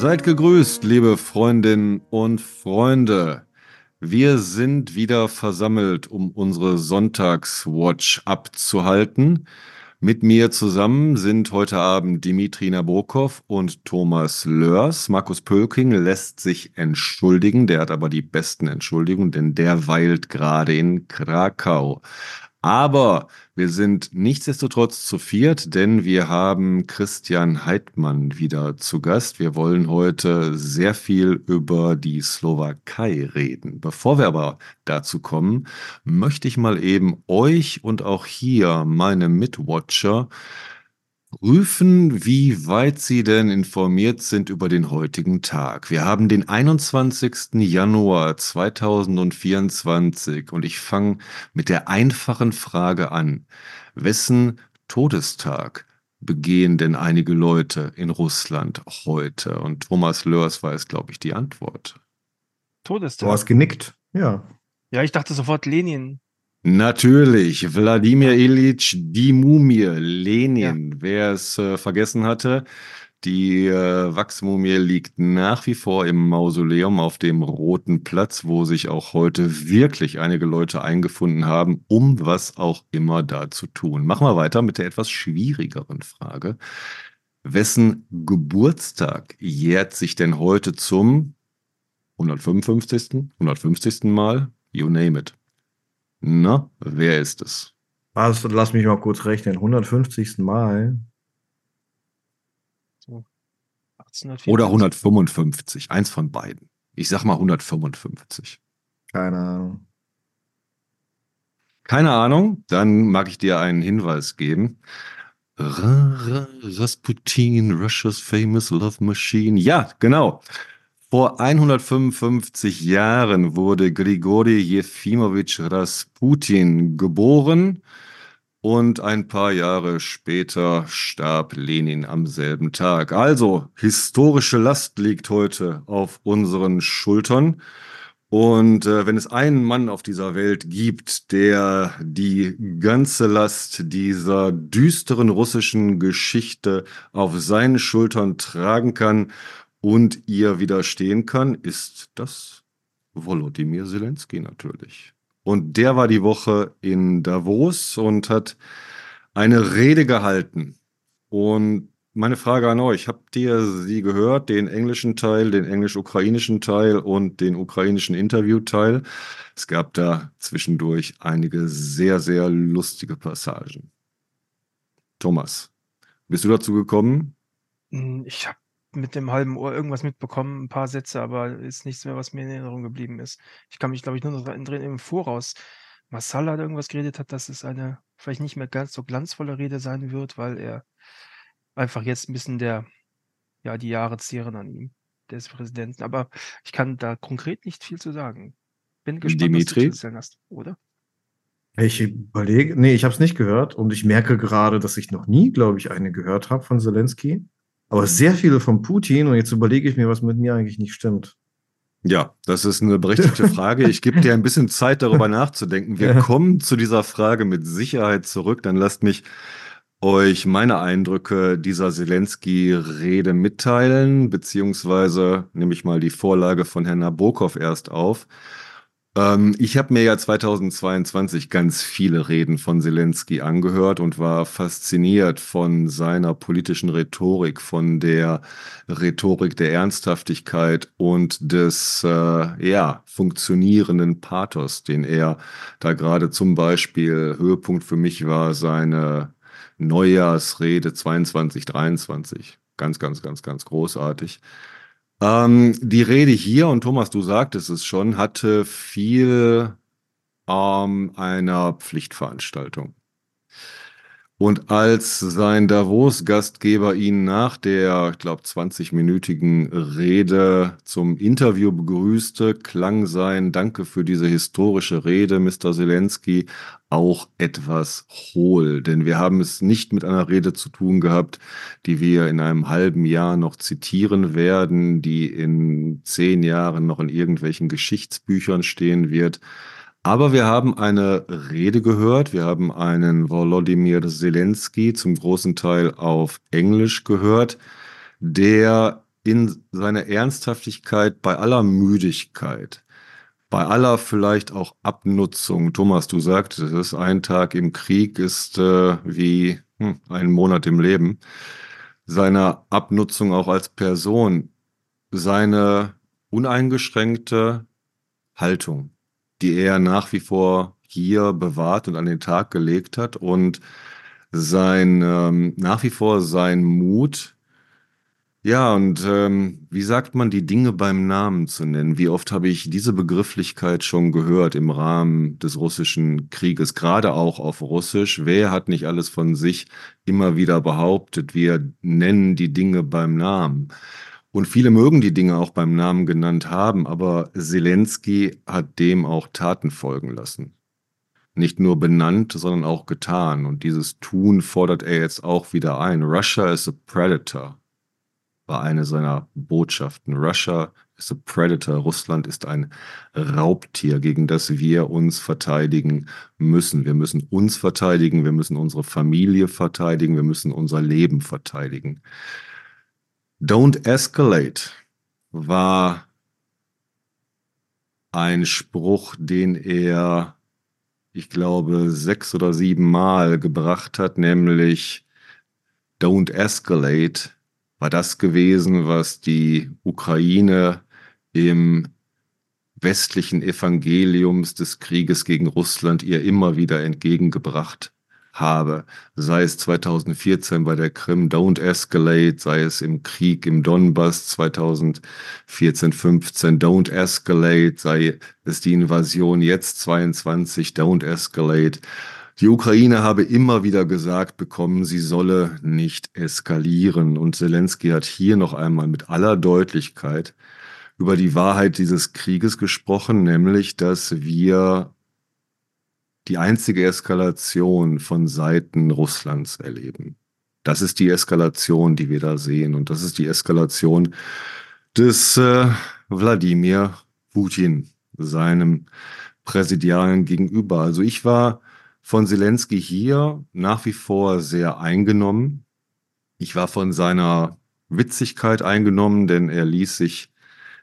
Seid gegrüßt, liebe Freundinnen und Freunde. Wir sind wieder versammelt, um unsere Sonntagswatch abzuhalten. Mit mir zusammen sind heute Abend Dimitri Nabokov und Thomas Lörs. Markus Pölking lässt sich entschuldigen, der hat aber die besten Entschuldigungen, denn der weilt gerade in Krakau. Aber wir sind nichtsdestotrotz zu viert, denn wir haben Christian Heidmann wieder zu Gast. Wir wollen heute sehr viel über die Slowakei reden. Bevor wir aber dazu kommen, möchte ich mal eben euch und auch hier meine Mitwatcher prüfen, wie weit Sie denn informiert sind über den heutigen Tag. Wir haben den 21. Januar 2024 und ich fange mit der einfachen Frage an. Wessen Todestag begehen denn einige Leute in Russland heute? Und Thomas Lörs weiß, glaube ich, die Antwort. Todestag. Du hast genickt, ja. Ja, ich dachte sofort Lenin. Natürlich, Wladimir Ilyich, die Mumie, Lenin, wer es äh, vergessen hatte. Die äh, Wachsmumie liegt nach wie vor im Mausoleum auf dem Roten Platz, wo sich auch heute wirklich einige Leute eingefunden haben, um was auch immer da zu tun. Machen wir weiter mit der etwas schwierigeren Frage. Wessen Geburtstag jährt sich denn heute zum 155., 150. Mal? You name it. Na, wer ist es? Also, lass mich mal kurz rechnen. 150. Mal. So. Oder 155. Eins von beiden. Ich sag mal 155. Keine Ahnung. Keine Ahnung. Dann mag ich dir einen Hinweis geben. Rasputin, Russia's famous love machine. Ja, genau. Vor 155 Jahren wurde Grigori Jefimowitsch Rasputin geboren und ein paar Jahre später starb Lenin am selben Tag. Also, historische Last liegt heute auf unseren Schultern. Und äh, wenn es einen Mann auf dieser Welt gibt, der die ganze Last dieser düsteren russischen Geschichte auf seinen Schultern tragen kann und ihr widerstehen kann, ist das Volodymyr Zelensky natürlich. Und der war die Woche in Davos und hat eine Rede gehalten. Und meine Frage an euch, habt ihr sie gehört, den englischen Teil, den englisch-ukrainischen Teil und den ukrainischen Interviewteil? Es gab da zwischendurch einige sehr, sehr lustige Passagen. Thomas, bist du dazu gekommen? Hm, ich habe mit dem halben Ohr irgendwas mitbekommen, ein paar Sätze, aber ist nichts mehr, was mir in Erinnerung geblieben ist. Ich kann mich, glaube ich, nur noch daran erinnern, im Voraus. Marcel hat irgendwas geredet hat, dass es eine vielleicht nicht mehr ganz so glanzvolle Rede sein wird, weil er einfach jetzt ein bisschen der, ja, die Jahre zehren an ihm, des Präsidenten. Aber ich kann da konkret nicht viel zu sagen. Bin gespannt, was du Dimitri? zu erzählen hast, oder? Ich überlege, nee, ich habe es nicht gehört und ich merke gerade, dass ich noch nie, glaube ich, eine gehört habe von Zelensky. Aber sehr viele von Putin und jetzt überlege ich mir, was mit mir eigentlich nicht stimmt. Ja, das ist eine berechtigte Frage. Ich gebe dir ein bisschen Zeit, darüber nachzudenken. Wir Ja. kommen zu dieser Frage mit Sicherheit zurück. Dann lasst mich euch meine Eindrücke dieser Zelensky-Rede mitteilen, beziehungsweise nehme ich mal die Vorlage von Herrn Nabokov erst auf. Ähm, ich habe mir ja 2022 ganz viele Reden von Zelensky angehört und war fasziniert von seiner politischen Rhetorik, von der Rhetorik der Ernsthaftigkeit und des äh, ja, funktionierenden Pathos, den er da gerade zum Beispiel Höhepunkt für mich war seine Neujahrsrede 22, 23. Ganz, ganz, ganz, ganz großartig. Ähm, die Rede hier, und Thomas, du sagtest es schon, hatte viel ähm, einer Pflichtveranstaltung. Und als sein Davos-Gastgeber ihn nach der, ich glaube, 20-minütigen Rede zum Interview begrüßte, klang sein Danke für diese historische Rede, Mr. Zelensky, auch etwas hohl. Denn wir haben es nicht mit einer Rede zu tun gehabt, die wir in einem halben Jahr noch zitieren werden, die in zehn Jahren noch in irgendwelchen Geschichtsbüchern stehen wird. Aber wir haben eine Rede gehört. Wir haben einen Volodymyr Zelensky zum großen Teil auf Englisch gehört, der in seiner Ernsthaftigkeit bei aller Müdigkeit, bei aller vielleicht auch Abnutzung. Thomas, du sagtest, ein Tag im Krieg ist äh, wie hm, ein Monat im Leben. Seiner Abnutzung auch als Person, seine uneingeschränkte Haltung, die er nach wie vor hier bewahrt und an den Tag gelegt hat und sein ähm, nach wie vor sein Mut, ja, und ähm, wie sagt man, die Dinge beim Namen zu nennen? Wie oft habe ich diese Begrifflichkeit schon gehört im Rahmen des russischen Krieges, gerade auch auf Russisch? Wer hat nicht alles von sich immer wieder behauptet? Wir nennen die Dinge beim Namen. Und viele mögen die Dinge auch beim Namen genannt haben, aber Zelensky hat dem auch Taten folgen lassen. Nicht nur benannt, sondern auch getan. Und dieses Tun fordert er jetzt auch wieder ein. Russia is a predator, war eine seiner Botschaften. Russia is a predator. Russland ist ein Raubtier, gegen das wir uns verteidigen müssen. Wir müssen uns verteidigen, wir müssen unsere Familie verteidigen, wir müssen unser Leben verteidigen. Don't escalate war ein Spruch, den er, ich glaube, sechs oder sieben Mal gebracht hat, nämlich Don't escalate war das gewesen, was die Ukraine im westlichen Evangeliums des Krieges gegen Russland ihr immer wieder entgegengebracht habe, sei es 2014 bei der Krim Don't Escalate, sei es im Krieg im Donbass 2014, 15 Don't Escalate, sei es die Invasion jetzt 22 Don't Escalate. Die Ukraine habe immer wieder gesagt bekommen, sie solle nicht eskalieren. Und Zelensky hat hier noch einmal mit aller Deutlichkeit über die Wahrheit dieses Krieges gesprochen, nämlich, dass wir die einzige Eskalation von Seiten Russlands erleben. Das ist die Eskalation, die wir da sehen. Und das ist die Eskalation des äh, Wladimir Putin, seinem Präsidialen gegenüber. Also ich war von Zelensky hier nach wie vor sehr eingenommen. Ich war von seiner Witzigkeit eingenommen, denn er ließ sich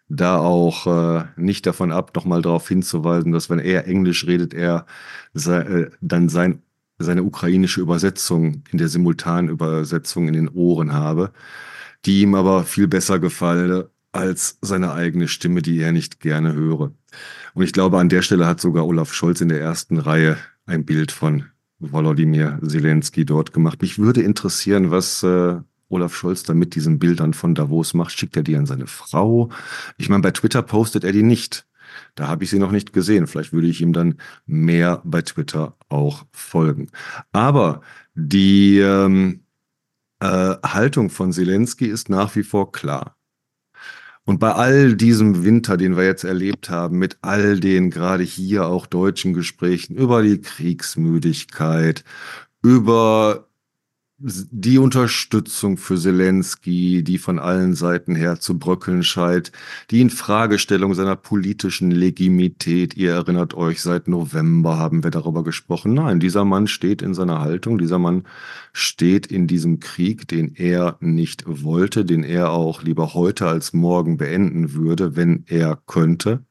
da auch äh, nicht davon ab, nochmal darauf hinzuweisen, dass wenn er Englisch redet, er sei, äh, dann sein, seine ukrainische Übersetzung in der simultanen Übersetzung in den Ohren habe, die ihm aber viel besser gefalle als seine eigene Stimme, die er nicht gerne höre. Und ich glaube, an der Stelle hat sogar Olaf Scholz in der ersten Reihe ein Bild von Volodymyr Zelensky dort gemacht. Mich würde interessieren, was äh, Olaf Scholz dann mit diesen Bildern von Davos macht. Schickt er die an seine Frau? Ich meine, bei Twitter postet er die nicht. Da habe ich sie noch nicht gesehen. Vielleicht würde ich ihm dann mehr bei Twitter auch folgen. Aber die ähm, äh, Haltung von Zelensky ist nach wie vor klar. Und bei all diesem Winter, den wir jetzt erlebt haben, mit all den gerade hier auch deutschen Gesprächen über die Kriegsmüdigkeit, über die Unterstützung für Zelensky, die von allen Seiten her zu bröckeln scheint, die Infragestellung seiner politischen Legitimität. Ihr erinnert euch, seit November haben wir darüber gesprochen. Nein, dieser Mann steht in seiner Haltung, dieser Mann steht in diesem Krieg, den er nicht wollte, den er auch lieber heute als morgen beenden würde, wenn er könnte.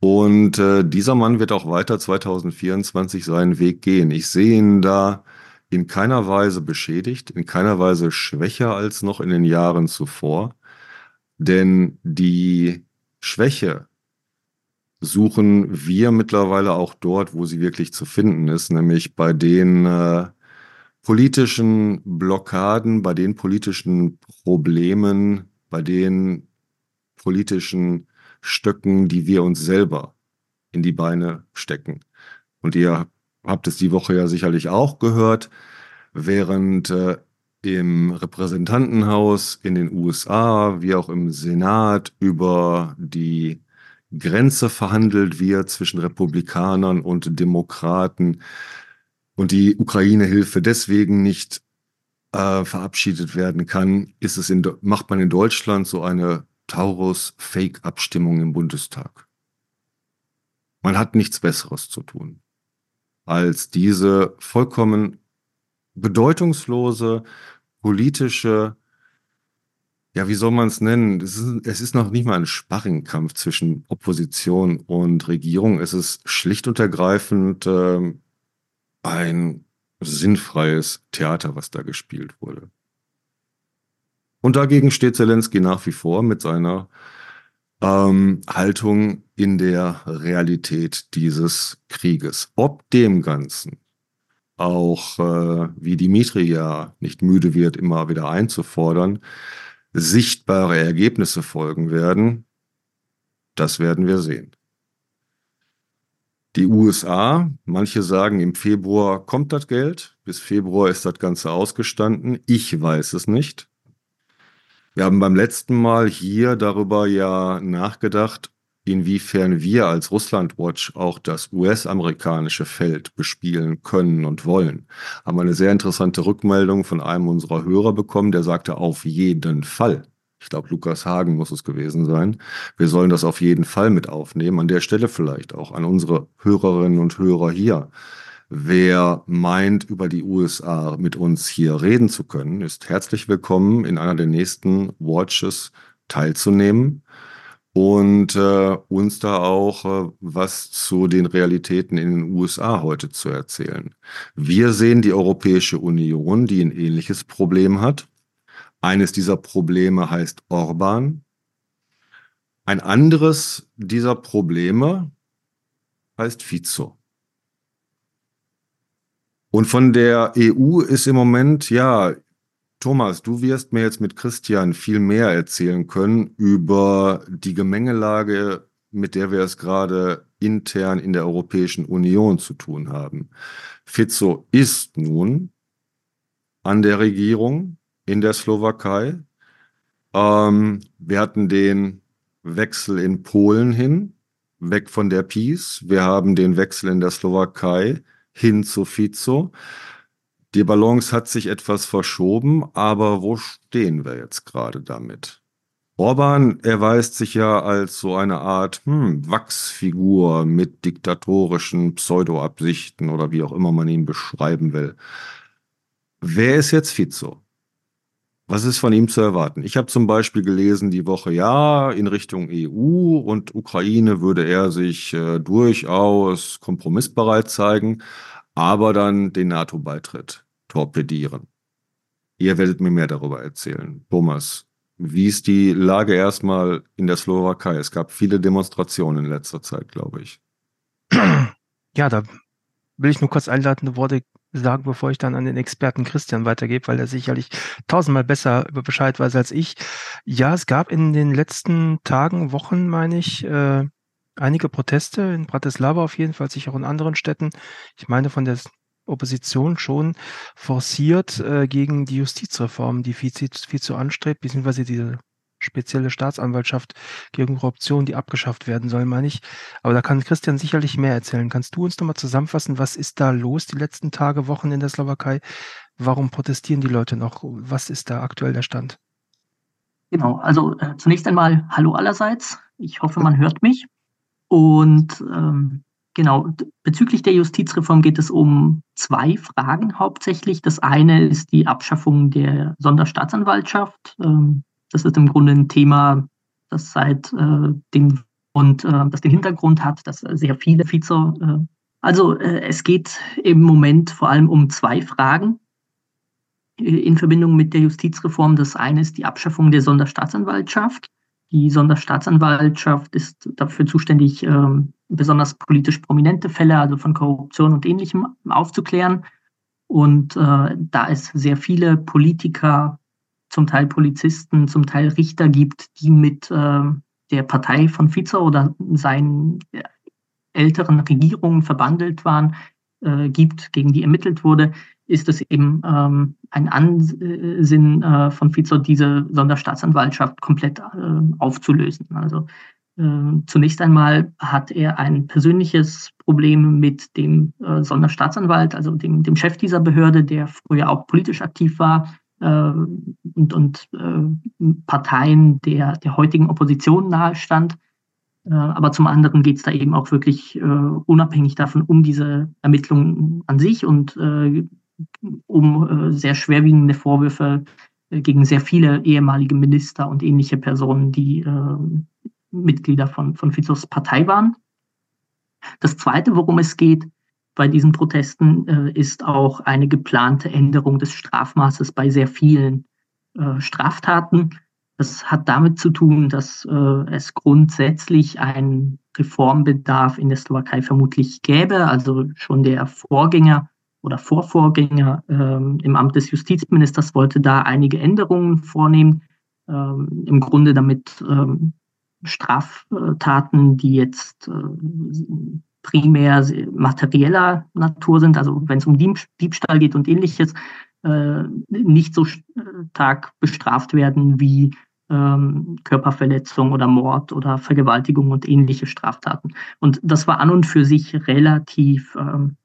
Und äh, dieser Mann wird auch weiter 2024 seinen Weg gehen. Ich sehe ihn da in keiner Weise beschädigt, in keiner Weise schwächer als noch in den Jahren zuvor. Denn die Schwäche suchen wir mittlerweile auch dort, wo sie wirklich zu finden ist, nämlich bei den äh, politischen Blockaden, bei den politischen Problemen, bei den politischen Stöcken, die wir uns selber in die Beine stecken. Und ihr habt es die Woche ja sicherlich auch gehört, während äh, im Repräsentantenhaus in den USA wie auch im Senat über die Grenze verhandelt wird zwischen Republikanern und Demokraten und die Ukraine-Hilfe deswegen nicht äh, verabschiedet werden kann, ist es in, macht man in Deutschland so eine Taurus-Fake-Abstimmung im Bundestag. Man hat nichts Besseres zu tun als diese vollkommen bedeutungslose politische ja, wie soll man es nennen? Es ist, noch nicht mal ein Sparringkampf zwischen Opposition und Regierung. Es ist schlicht und ergreifend äh, ein sinnfreies Theater, was da gespielt wurde. Und dagegen steht Zelensky nach wie vor mit seiner ähm, Haltung in der Realität dieses Krieges. Ob dem Ganzen auch, äh, wie Dimitri ja nicht müde wird, immer wieder einzufordern, sichtbare Ergebnisse folgen werden, das werden wir sehen. Die USA, manche sagen, im Februar kommt das Geld, bis Februar ist das Ganze ausgestanden. Ich weiß es nicht. Wir haben beim letzten Mal hier darüber ja nachgedacht, inwiefern wir als Russland Watch auch das US-amerikanische Feld bespielen können und wollen. Haben wir eine sehr interessante Rückmeldung von einem unserer Hörer bekommen, der sagte auf jeden Fall. Ich glaube, Lukas Hagen muss es gewesen sein. Wir sollen das auf jeden Fall mit aufnehmen. An der Stelle vielleicht auch an unsere Hörerinnen und Hörer hier. Wer meint, über die USA mit uns hier reden zu können, ist herzlich willkommen, in einer der nächsten Watches teilzunehmen und äh, uns da auch äh, was zu den Realitäten in den USA heute zu erzählen. Wir sehen die Europäische Union, die ein ähnliches Problem hat. Eines dieser Probleme heißt Orban. Ein anderes dieser Probleme heißt Fico. Und von der EU ist im Moment, ja, Thomas, du wirst mir jetzt mit Christian viel mehr erzählen können über die Gemengelage, mit der wir es gerade intern in der Europäischen Union zu tun haben. Fico ist nun an der Regierung in der Slowakei. Ähm, wir hatten den Wechsel in Polen hin, weg von der Peace. Wir haben den Wechsel in der Slowakei hin zu Fico. Die Balance hat sich etwas verschoben, aber wo stehen wir jetzt gerade damit? Orban erweist sich ja als so eine Art hm, Wachsfigur mit diktatorischen Pseudoabsichten oder wie auch immer man ihn beschreiben will. Wer ist jetzt Fico? Was ist von ihm zu erwarten? Ich habe zum Beispiel gelesen die Woche, ja, in Richtung EU und Ukraine würde er sich äh, durchaus kompromissbereit zeigen aber dann den NATO-Beitritt torpedieren. Ihr werdet mir mehr darüber erzählen. Thomas, wie ist die Lage erstmal in der Slowakei? Es gab viele Demonstrationen in letzter Zeit, glaube ich. Ja, da will ich nur kurz einleitende Worte sagen, bevor ich dann an den Experten Christian weitergebe, weil er sicherlich tausendmal besser über Bescheid weiß als ich. Ja, es gab in den letzten Tagen, Wochen, meine ich, äh, einige Proteste in Bratislava auf jeden Fall, sicher auch in anderen Städten. Ich meine von der Opposition schon forciert äh, gegen die Justizreform, die Fico anstrebt, beziehungsweise diese spezielle Staatsanwaltschaft gegen Korruption, die abgeschafft werden soll, meine ich. Aber da kann Christian sicherlich mehr erzählen. Kannst du uns nochmal zusammenfassen, was ist da los die letzten Tage, Wochen in der Slowakei? Warum protestieren die Leute noch? Was ist da aktuell der Stand? Genau, also äh, zunächst einmal Hallo allerseits. Ich hoffe, man hört mich. Und ähm, genau, bezüglich der Justizreform geht es um zwei Fragen hauptsächlich. Das eine ist die Abschaffung der Sonderstaatsanwaltschaft. Ähm, das ist im Grunde ein Thema, das seit äh, dem und äh, das den Hintergrund hat, dass sehr viele Vize. Äh, also äh, es geht im Moment vor allem um zwei Fragen äh, in Verbindung mit der Justizreform. Das eine ist die Abschaffung der Sonderstaatsanwaltschaft die Sonderstaatsanwaltschaft ist dafür zuständig, ähm, besonders politisch prominente Fälle, also von Korruption und Ähnlichem, aufzuklären. Und äh, da es sehr viele Politiker, zum Teil Polizisten, zum Teil Richter gibt, die mit äh, der Partei von Fizer oder seinen älteren Regierungen verbandelt waren, äh, gibt, gegen die ermittelt wurde, ist es eben ähm, ein Ansinn äh, von Fico, diese Sonderstaatsanwaltschaft komplett äh, aufzulösen. Also äh, zunächst einmal hat er ein persönliches Problem mit dem äh, Sonderstaatsanwalt, also dem, dem Chef dieser Behörde, der früher auch politisch aktiv war äh, und, und äh, Parteien der, der heutigen Opposition nahestand. Aber zum anderen geht es da eben auch wirklich äh, unabhängig davon um diese Ermittlungen an sich und äh, um äh, sehr schwerwiegende Vorwürfe äh, gegen sehr viele ehemalige Minister und ähnliche Personen, die äh, Mitglieder von, von Fizos Partei waren. Das Zweite, worum es geht bei diesen Protesten, äh, ist auch eine geplante Änderung des Strafmaßes bei sehr vielen äh, Straftaten. Das hat damit zu tun, dass äh, es grundsätzlich einen Reformbedarf in der Slowakei vermutlich gäbe. Also schon der Vorgänger oder Vorvorgänger ähm, im Amt des Justizministers wollte da einige Änderungen vornehmen. Ähm, Im Grunde damit ähm, Straftaten, die jetzt äh, primär materieller Natur sind, also wenn es um Diebstahl geht und ähnliches, äh, nicht so stark bestraft werden wie ähm, Körperverletzung oder Mord oder Vergewaltigung und ähnliche Straftaten. Und das war an und für sich relativ ähm,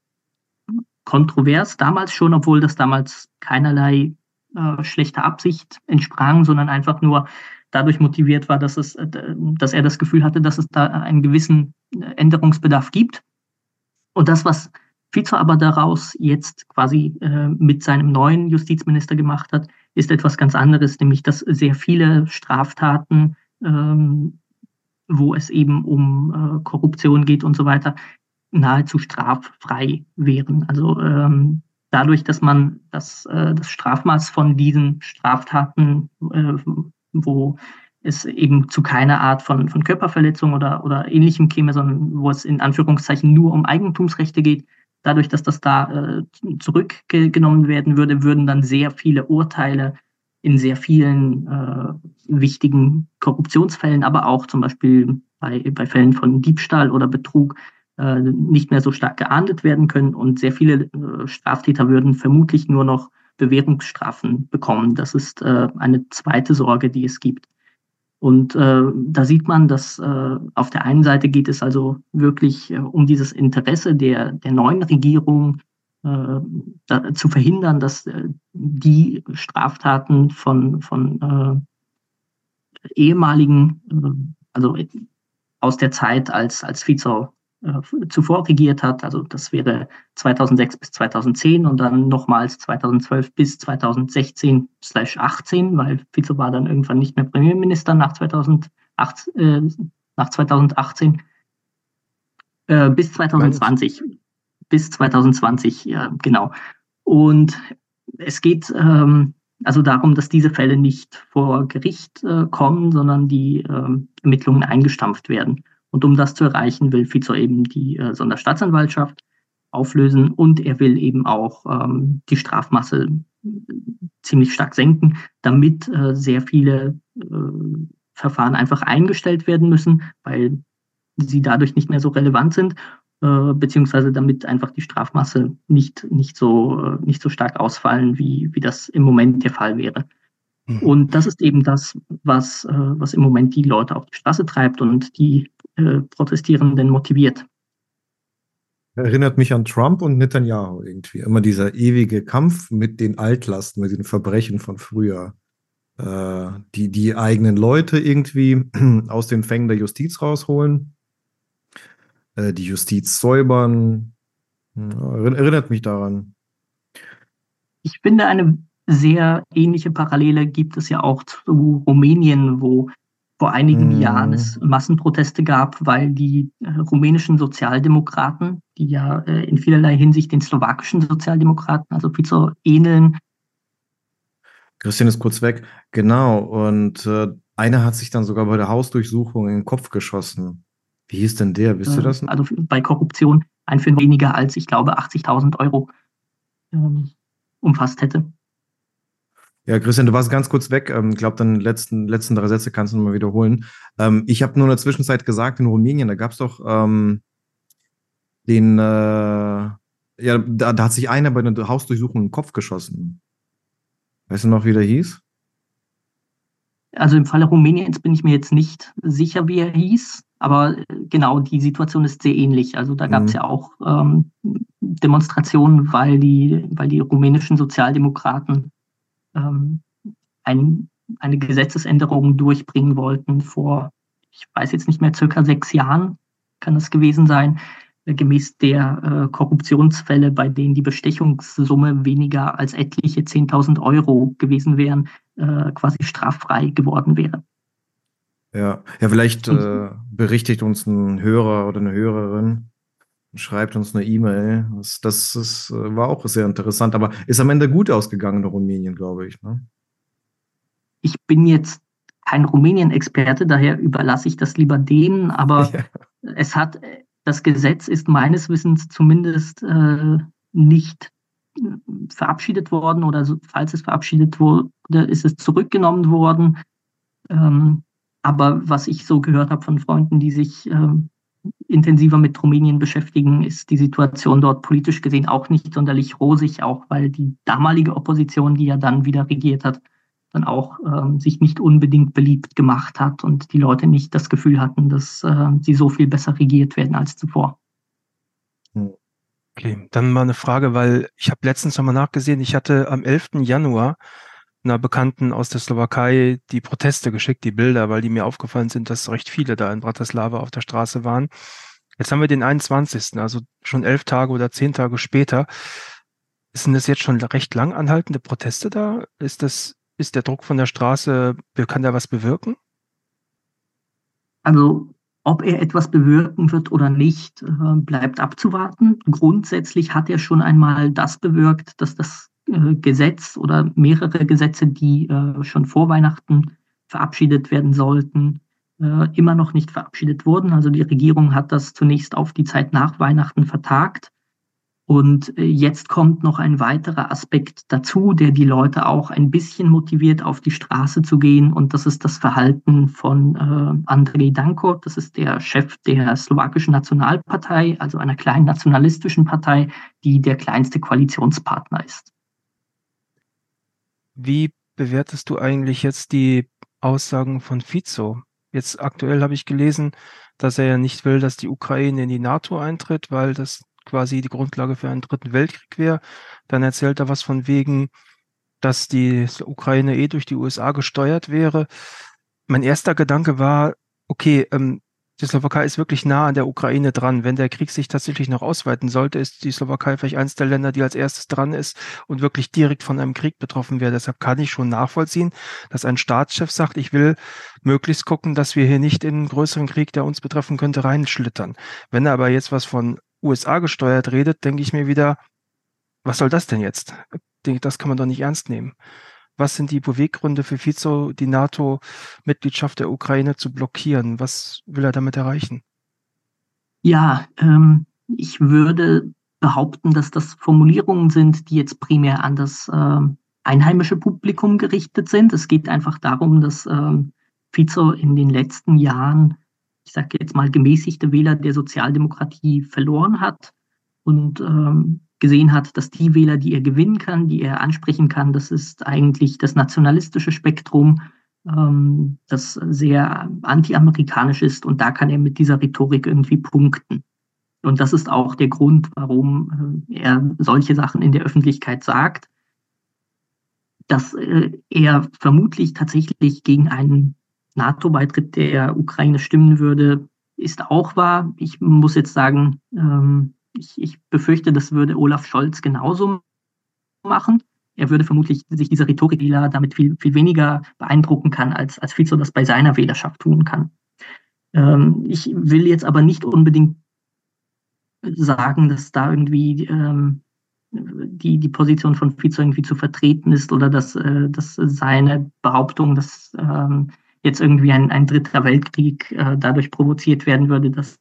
kontrovers damals schon, obwohl das damals keinerlei äh, schlechter Absicht entsprang, sondern einfach nur dadurch motiviert war, dass, es, äh, dass er das Gefühl hatte, dass es da einen gewissen äh, Änderungsbedarf gibt. Und das, was Fico aber daraus jetzt quasi äh, mit seinem neuen Justizminister gemacht hat, ist etwas ganz anderes, nämlich dass sehr viele Straftaten, ähm, wo es eben um äh, Korruption geht und so weiter, nahezu straffrei wären. Also ähm, dadurch, dass man das, äh, das Strafmaß von diesen Straftaten äh, wo es eben zu keiner Art von, von Körperverletzung oder, oder ähnlichem käme, sondern wo es in Anführungszeichen nur um Eigentumsrechte geht. Dadurch, dass das da äh, zurückgenommen werden würde, würden dann sehr viele Urteile in sehr vielen äh, wichtigen Korruptionsfällen, aber auch zum Beispiel bei, bei Fällen von Diebstahl oder Betrug äh, nicht mehr so stark geahndet werden können und sehr viele äh, Straftäter würden vermutlich nur noch Bewährungsstrafen bekommen. Das ist äh, eine zweite Sorge, die es gibt. Und äh, da sieht man, dass äh, auf der einen Seite geht es also wirklich äh, um dieses Interesse der, der neuen Regierung äh, da, zu verhindern, dass äh, die Straftaten von, von äh, ehemaligen, äh, also aus der Zeit, als, als Fico äh, zuvor regiert hat. Also das wäre 2006 bis 2010 und dann nochmals 2012 bis 2016 18, weil Fico war dann irgendwann nicht mehr Premierminister nach, 2008, äh, nach 2018 äh, bis 2020. Bis 2020, ja, genau. Und es geht ähm, also darum, dass diese Fälle nicht vor Gericht äh, kommen, sondern die ähm, Ermittlungen eingestampft werden. Und um das zu erreichen, will Fico eben die äh, Sonderstaatsanwaltschaft auflösen und er will eben auch ähm, die Strafmasse ziemlich stark senken, damit äh, sehr viele äh, Verfahren einfach eingestellt werden müssen, weil sie dadurch nicht mehr so relevant sind, äh, beziehungsweise damit einfach die Strafmasse nicht, nicht, so, äh, nicht so stark ausfallen, wie, wie das im Moment der Fall wäre. Mhm. Und das ist eben das, was, äh, was im Moment die Leute auf die Straße treibt und die äh, Protestierenden motiviert. Erinnert mich an Trump und Netanyahu irgendwie. Immer dieser ewige Kampf mit den Altlasten, mit den Verbrechen von früher. Äh, die, die eigenen Leute irgendwie aus den Fängen der Justiz rausholen, äh, die Justiz säubern. erinnert mich daran. Ich finde, eine sehr ähnliche Parallele gibt es ja auch zu Rumänien, wo vor einigen hm. Jahren es Massenproteste gab, weil die äh, rumänischen Sozialdemokraten, die ja äh, in vielerlei Hinsicht den slowakischen Sozialdemokraten, also viel so ähneln. Christian ist kurz weg. Genau. Und äh, einer hat sich dann sogar bei der Hausdurchsuchung in den Kopf geschossen. Wie hieß denn der? Wisst ihr das? Also bei Korruption einführen weniger als, ich glaube, 80.000 Euro ähm, umfasst hätte. Ja, Christian, du warst ganz kurz weg. Ähm, ich glaube, dann letzten, letzten drei Sätze kannst du nochmal wiederholen. Ähm, ich habe nur in der Zwischenzeit gesagt, in Rumänien, da gab es doch ähm, den, äh, ja, da, da, hat sich einer bei einer Hausdurchsuchung in den Kopf geschossen. Weißt du noch, wie der hieß? Also im Falle Rumäniens bin ich mir jetzt nicht sicher, wie er hieß, aber äh, genau, die Situation ist sehr ähnlich. Also da gab es mhm. ja auch ähm, Demonstrationen, weil die, weil die rumänischen Sozialdemokraten ähm, ein, eine Gesetzesänderung durchbringen wollten vor, ich weiß jetzt nicht mehr, circa sechs Jahren kann das gewesen sein, äh, gemäß der äh, Korruptionsfälle, bei denen die Bestechungssumme weniger als etliche 10.000 Euro gewesen wären, äh, quasi straffrei geworden wäre. Ja, ja vielleicht äh, berichtigt uns ein Hörer oder eine Hörerin, schreibt uns eine E-Mail. Das, das ist, äh, war auch sehr interessant, aber ist am Ende gut ausgegangen in Rumänien, glaube ich. Ne? Ich bin jetzt kein Rumänien-Experte, daher überlasse ich das lieber denen, aber ja. es hat, das Gesetz ist meines Wissens zumindest äh, nicht verabschiedet worden oder so, falls es verabschiedet wurde, ist es zurückgenommen worden. Ähm, aber was ich so gehört habe von Freunden, die sich ähm, intensiver mit Rumänien beschäftigen, ist die Situation dort politisch gesehen auch nicht sonderlich rosig, auch weil die damalige Opposition, die ja dann wieder regiert hat, dann auch ähm, sich nicht unbedingt beliebt gemacht hat und die Leute nicht das Gefühl hatten, dass äh, sie so viel besser regiert werden als zuvor. Hm. Okay, dann mal eine Frage, weil ich habe letztens nochmal nachgesehen, ich hatte am 11. Januar einer Bekannten aus der Slowakei die Proteste geschickt, die Bilder, weil die mir aufgefallen sind, dass recht viele da in Bratislava auf der Straße waren. Jetzt haben wir den 21., also schon elf Tage oder zehn Tage später. Sind das jetzt schon recht lang anhaltende Proteste da? Ist das, ist der Druck von der Straße, kann der was bewirken? Also ob er etwas bewirken wird oder nicht, äh, bleibt abzuwarten. Grundsätzlich hat er schon einmal das bewirkt, dass das Gesetz oder mehrere Gesetze, die äh, schon vor Weihnachten verabschiedet werden sollten, immer noch nicht verabschiedet wurden. Also die Regierung hat das zunächst auf die Zeit nach Weihnachten vertagt. Und äh, jetzt kommt noch ein weiterer Aspekt dazu, der die Leute auch ein bisschen motiviert, auf die Straße zu gehen. Und das ist das Verhalten von äh, Andrej Danko. Das ist der Chef der slowakischen Nationalpartei, also einer kleinen nationalistischen Partei, die der kleinste Koalitionspartner ist. Wie bewertest du eigentlich jetzt die Aussagen von Fico? Jetzt aktuell habe ich gelesen, dass er ja nicht will, dass die Ukraine in die NATO eintritt, weil das quasi die Grundlage für einen dritten Weltkrieg wäre. Dann erzählt er was von wegen, dass die Ukraine eh durch die USA gesteuert wäre. Mein erster Gedanke war, okay, ähm, die Slowakei ist wirklich nah an der Ukraine dran. Wenn der Krieg sich tatsächlich noch ausweiten sollte, ist die Slowakei vielleicht eines der Länder, die als erstes dran ist und wirklich direkt von einem Krieg betroffen wäre. Deshalb kann ich schon nachvollziehen, dass ein Staatschef sagt, ich will möglichst gucken, dass wir hier nicht in einen größeren Krieg, der uns betreffen könnte, reinschlittern. Wenn er aber jetzt was von USA gesteuert redet, denke ich mir wieder, was soll das denn jetzt? Das kann man doch nicht ernst nehmen. Was sind die Beweggründe für Fico, die NATO-Mitgliedschaft der Ukraine zu blockieren? Was will er damit erreichen? Ja, ähm, ich würde behaupten, dass das Formulierungen sind, die jetzt primär an das äh, einheimische Publikum gerichtet sind. Es geht einfach darum, dass ähm, Fico in den letzten Jahren ich sage jetzt mal, gemäßigte Wähler der Sozialdemokratie verloren hat und ähm, gesehen hat, dass die Wähler, die er gewinnen kann, die er ansprechen kann, das ist eigentlich das nationalistische Spektrum, ähm, das sehr anti-amerikanisch ist und da kann er mit dieser Rhetorik irgendwie punkten. Und das ist auch der Grund, warum äh, er solche Sachen in der Öffentlichkeit sagt, dass äh, er vermutlich tatsächlich gegen einen NATO-Beitritt der Ukraine stimmen würde, ist auch wahr. Ich muss jetzt sagen, ähm, ich, ich befürchte, das würde Olaf Scholz genauso machen. Er würde vermutlich sich dieser Rhetorik damit viel, viel weniger beeindrucken kann, als, als Fico das bei seiner Wählerschaft tun kann. Ähm, ich will jetzt aber nicht unbedingt sagen, dass da irgendwie ähm, die, die Position von Fico irgendwie zu vertreten ist oder dass, äh, dass seine Behauptung, dass ähm, jetzt irgendwie ein, ein dritter Weltkrieg äh, dadurch provoziert werden würde, dass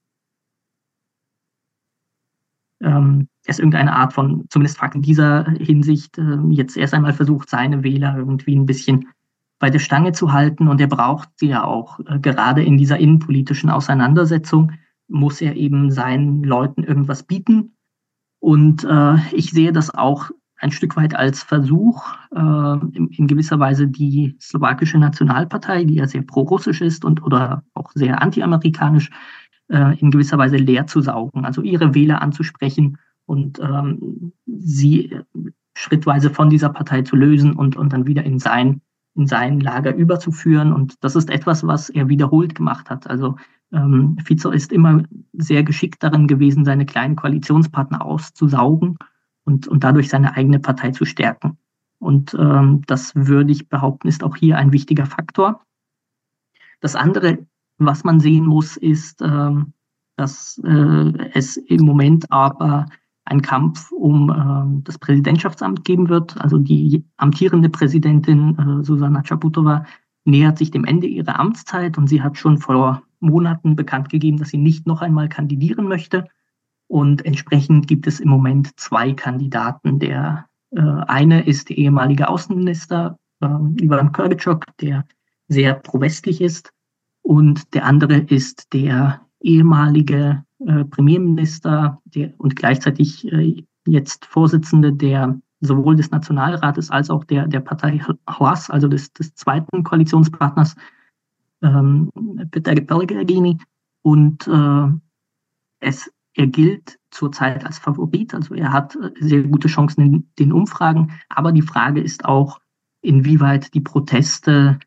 ähm, es irgendeine Art von, zumindest in dieser Hinsicht, äh, jetzt erst einmal versucht, seine Wähler irgendwie ein bisschen bei der Stange zu halten. Und er braucht sie ja auch. Äh, gerade in dieser innenpolitischen Auseinandersetzung muss er eben seinen Leuten irgendwas bieten. Und äh, ich sehe das auch ein Stück weit als Versuch, äh, in, in, gewisser Weise die slowakische Nationalpartei, die ja sehr pro-russisch ist und oder auch sehr anti-amerikanisch, äh, in gewisser Weise leer zu saugen, also ihre Wähler anzusprechen und ähm, sie schrittweise von dieser Partei zu lösen und, und dann wieder in sein, in sein Lager überzuführen. Und das ist etwas, was er wiederholt gemacht hat. Also ähm, Fico ist immer sehr geschickt darin gewesen, seine kleinen Koalitionspartner auszusaugen und, und dadurch seine eigene Partei zu stärken. Und ähm, das würde ich behaupten, ist auch hier ein wichtiger Faktor. Das andere, was man sehen muss, ist, ähm, dass äh, es im Moment aber ein Kampf um äh, das Präsidentschaftsamt geben wird. Also die amtierende Präsidentin äh, Susanna Chaputova nähert sich dem Ende ihrer Amtszeit und sie hat schon vor Monaten bekannt gegeben, dass sie nicht noch einmal kandidieren möchte. Und entsprechend gibt es im Moment zwei Kandidaten. Der äh, eine ist der ehemalige Außenminister äh, Ivan Kirgitschok, der sehr pro-westlich ist. Und der andere ist der ehemalige äh, Premierminister der, und gleichzeitig äh, jetzt Vorsitzende der sowohl des Nationalrates als auch der, der Partei Haas, also des, des zweiten Koalitionspartners, ähm, Peter Pellegrini. Und äh, es, er gilt zurzeit als Favorit, also er hat äh, sehr gute Chancen in den Umfragen. Aber die Frage ist auch, inwieweit die Proteste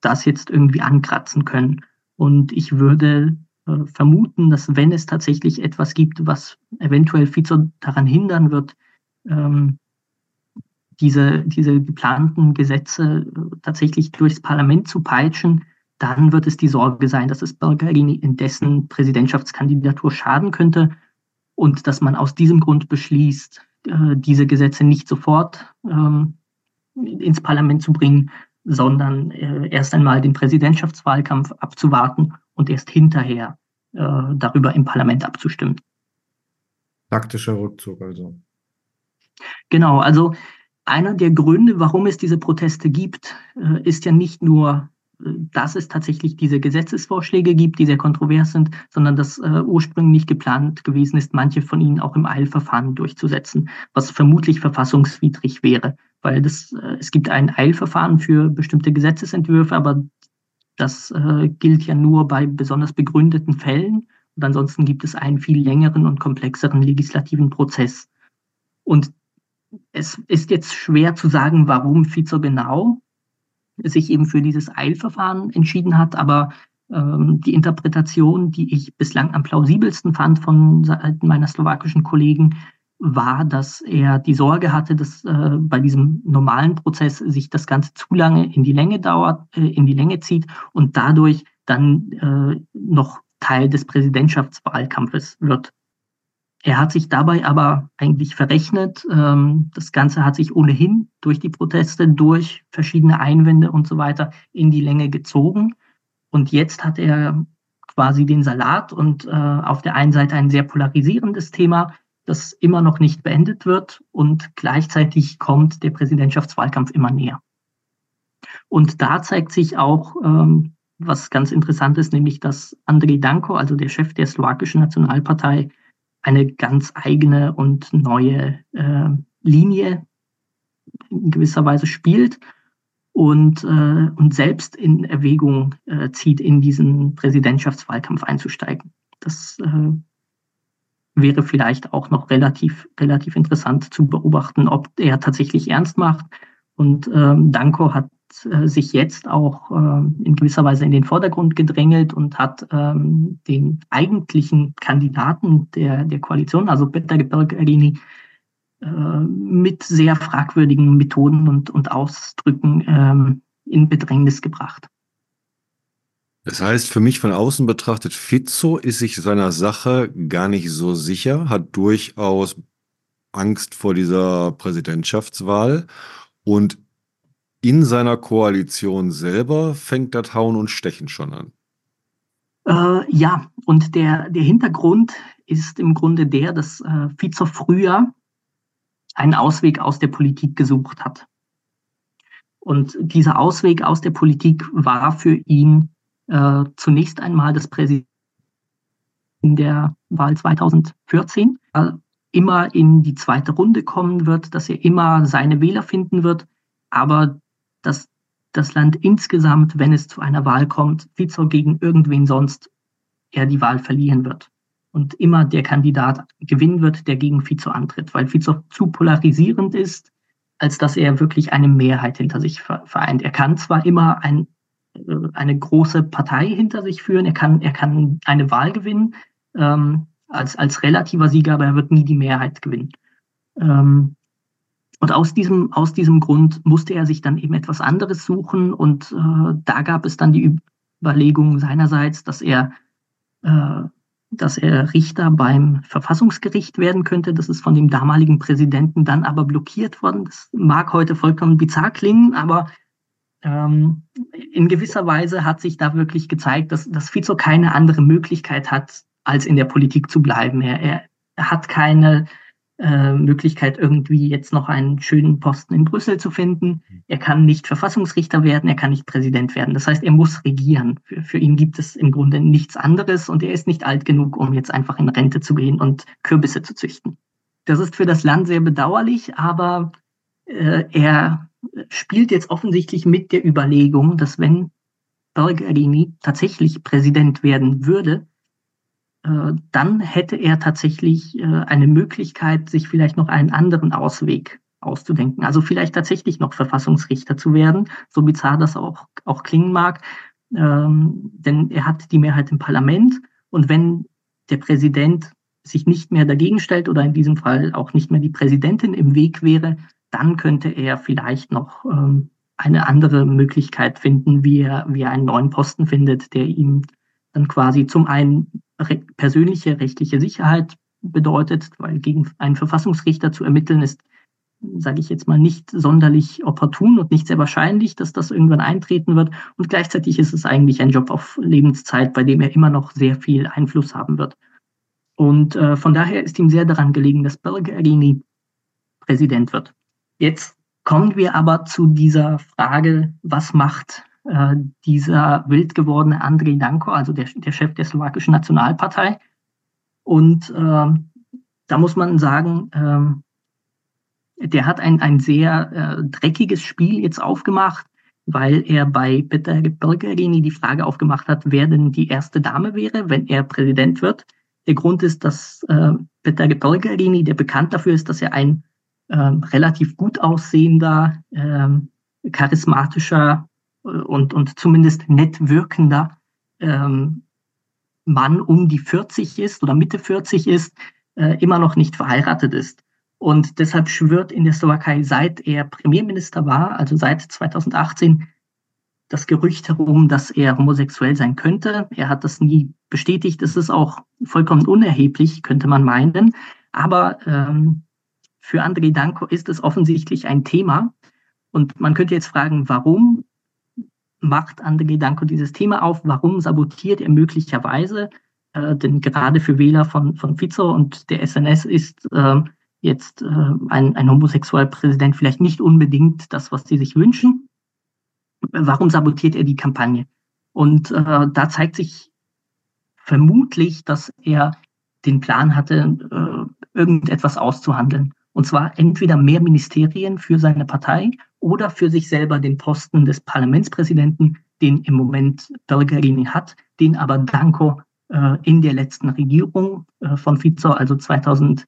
das jetzt irgendwie ankratzen können. Und ich würde äh, vermuten, dass wenn es tatsächlich etwas gibt, was eventuell Fico daran hindern wird, ähm, diese, diese geplanten Gesetze äh, tatsächlich durchs Parlament zu peitschen, dann wird es die Sorge sein, dass es Bulgarini in dessen Präsidentschaftskandidatur schaden könnte und dass man aus diesem Grund beschließt, äh, diese Gesetze nicht sofort ähm, ins Parlament zu bringen, sondern äh, erst einmal den Präsidentschaftswahlkampf abzuwarten und erst hinterher äh, darüber im Parlament abzustimmen. Taktischer Rückzug also. Genau, also einer der Gründe, warum es diese Proteste gibt, äh, ist ja nicht nur, äh, dass es tatsächlich diese Gesetzesvorschläge gibt, die sehr kontrovers sind, sondern dass äh, ursprünglich nicht geplant gewesen ist, manche von ihnen auch im Eilverfahren durchzusetzen, was vermutlich verfassungswidrig wäre, weil das, äh, es gibt ein Eilverfahren für bestimmte Gesetzesentwürfe, aber das äh, gilt ja nur bei besonders begründeten Fällen. Und ansonsten gibt es einen viel längeren und komplexeren legislativen Prozess. Und es ist jetzt schwer zu sagen, warum Fico genau sich eben für dieses Eilverfahren entschieden hat, aber ähm, die Interpretation, die ich bislang am plausibelsten fand von Seiten meiner slowakischen Kollegen, war, dass er die Sorge hatte, dass äh, bei diesem normalen Prozess sich das Ganze zu lange in die Länge dauert, äh, in die Länge zieht und dadurch dann äh, noch Teil des Präsidentschaftswahlkampfes wird. Er hat sich dabei aber eigentlich verrechnet. Ähm, das Ganze hat sich ohnehin durch die Proteste, durch verschiedene Einwände und so weiter in die Länge gezogen. Und jetzt hat er quasi den Salat und äh, auf der einen Seite ein sehr polarisierendes Thema, das immer noch nicht beendet wird und gleichzeitig kommt der Präsidentschaftswahlkampf immer näher. Und da zeigt sich auch, ähm, was ganz interessant ist, nämlich dass Andrej Danko, also der Chef der slowakischen Nationalpartei, eine ganz eigene und neue äh, Linie in gewisser Weise spielt und, äh, und selbst in Erwägung äh, zieht, in diesen Präsidentschaftswahlkampf einzusteigen. Das äh, wäre vielleicht auch noch relativ, relativ interessant zu beobachten, ob er tatsächlich ernst macht. Und ähm, Danko hat äh, sich jetzt auch äh, in gewisser Weise in den Vordergrund gedrängelt und hat ähm, den eigentlichen Kandidaten der, der Koalition, also Peter Bergerini, äh, mit sehr fragwürdigen Methoden und, und Ausdrücken ähm, in Bedrängnis gebracht. Das heißt, für mich von außen betrachtet, Fizzo ist sich seiner Sache gar nicht so sicher, hat durchaus Angst vor dieser Präsidentschaftswahl und in seiner Koalition selber fängt das Hauen und Stechen schon an. Äh, ja, und der, der Hintergrund ist im Grunde der, dass äh, Fico früher einen Ausweg aus der Politik gesucht hat. Und dieser Ausweg aus der Politik war für ihn äh, zunächst einmal das Präsident in der Wahl 2014 äh, immer in die zweite Runde kommen wird, dass er immer seine Wähler finden wird, aber dass das Land insgesamt, wenn es zu einer Wahl kommt, Fico gegen irgendwen sonst er die Wahl verlieren wird. Und immer der Kandidat gewinnen wird, der gegen Fico antritt, weil Fico zu polarisierend ist, als dass er wirklich eine Mehrheit hinter sich vereint. Er kann zwar immer ein eine große Partei hinter sich führen. Er kann, er kann eine Wahl gewinnen ähm, als, als relativer Sieger, aber er wird nie die Mehrheit gewinnen. Ähm, und aus diesem, aus diesem Grund musste er sich dann eben etwas anderes suchen. Und äh, da gab es dann die Überlegung seinerseits, dass er, äh, dass er Richter beim Verfassungsgericht werden könnte. Das ist von dem damaligen Präsidenten dann aber blockiert worden. Das mag heute vollkommen bizarr klingen, aber ähm, in gewisser Weise hat sich da wirklich gezeigt, dass, dass Fico keine andere Möglichkeit hat, als in der Politik zu bleiben. Er, er, er hat keine äh, Möglichkeit, irgendwie jetzt noch einen schönen Posten in Brüssel zu finden. Er kann nicht Verfassungsrichter werden, er kann nicht Präsident werden. Das heißt, er muss regieren. Für, für ihn gibt es im Grunde nichts anderes und er ist nicht alt genug, um jetzt einfach in Rente zu gehen und Kürbisse zu züchten. Das ist für das Land sehr bedauerlich, aber äh, er spielt jetzt offensichtlich mit der Überlegung, dass wenn Bergerini tatsächlich Präsident werden würde, äh, dann hätte er tatsächlich äh, eine Möglichkeit, sich vielleicht noch einen anderen Ausweg auszudenken. Also vielleicht tatsächlich noch Verfassungsrichter zu werden, so bizarr das auch, auch klingen mag. Ähm, denn er hat die Mehrheit im Parlament und wenn der Präsident sich nicht mehr dagegen stellt oder in diesem Fall auch nicht mehr die Präsidentin im Weg wäre, dann könnte er vielleicht noch ähm, eine andere Möglichkeit finden, wie er, wie er einen neuen Posten findet, der ihm dann quasi zum einen re persönliche rechtliche Sicherheit bedeutet, weil gegen einen Verfassungsrichter zu ermitteln ist, sage ich jetzt mal, nicht sonderlich opportun und nicht sehr wahrscheinlich, dass das irgendwann eintreten wird. Und gleichzeitig ist es eigentlich ein Job auf Lebenszeit, bei dem er immer noch sehr viel Einfluss haben wird. Und äh, von daher ist ihm sehr daran gelegen, dass Bergerini Präsident wird. Jetzt kommen wir aber zu dieser Frage, was macht äh, dieser wild gewordene Andrej Danko, also der, der Chef der slowakischen Nationalpartei. Und äh, da muss man sagen, äh, der hat ein, ein sehr äh, dreckiges Spiel jetzt aufgemacht, weil er bei Peter Pellegrini die Frage aufgemacht hat, wer denn die erste Dame wäre, wenn er Präsident wird. Der Grund ist, dass äh, Peter Pellegrini, der bekannt dafür ist, dass er ein äh, relativ gut aussehender, äh, charismatischer und, und zumindest nett wirkender ähm, Mann um die 40 ist oder Mitte 40 ist, äh, immer noch nicht verheiratet ist. Und deshalb schwört in der Slowakei, seit er Premierminister war, also seit 2018, das Gerücht herum, dass er homosexuell sein könnte. Er hat das nie bestätigt. Das ist auch vollkommen unerheblich, könnte man meinen. Aber ähm, für Andrei Danko ist es offensichtlich ein Thema. Und man könnte jetzt fragen, warum? macht André Danko dieses Thema auf? Warum sabotiert er möglicherweise? Äh, denn gerade für Wähler von, von Fico und der SNS ist äh, jetzt äh, ein, ein homosexueller Präsident vielleicht nicht unbedingt das, was sie sich wünschen. Warum sabotiert er die Kampagne? Und äh, da zeigt sich vermutlich, dass er den Plan hatte, äh, irgendetwas auszuhandeln. Und zwar entweder mehr Ministerien für seine Partei oder für sich selber den Posten des Parlamentspräsidenten, den im Moment Belgarini hat, den aber Danko äh, in der letzten Regierung äh, von Fico, also 2016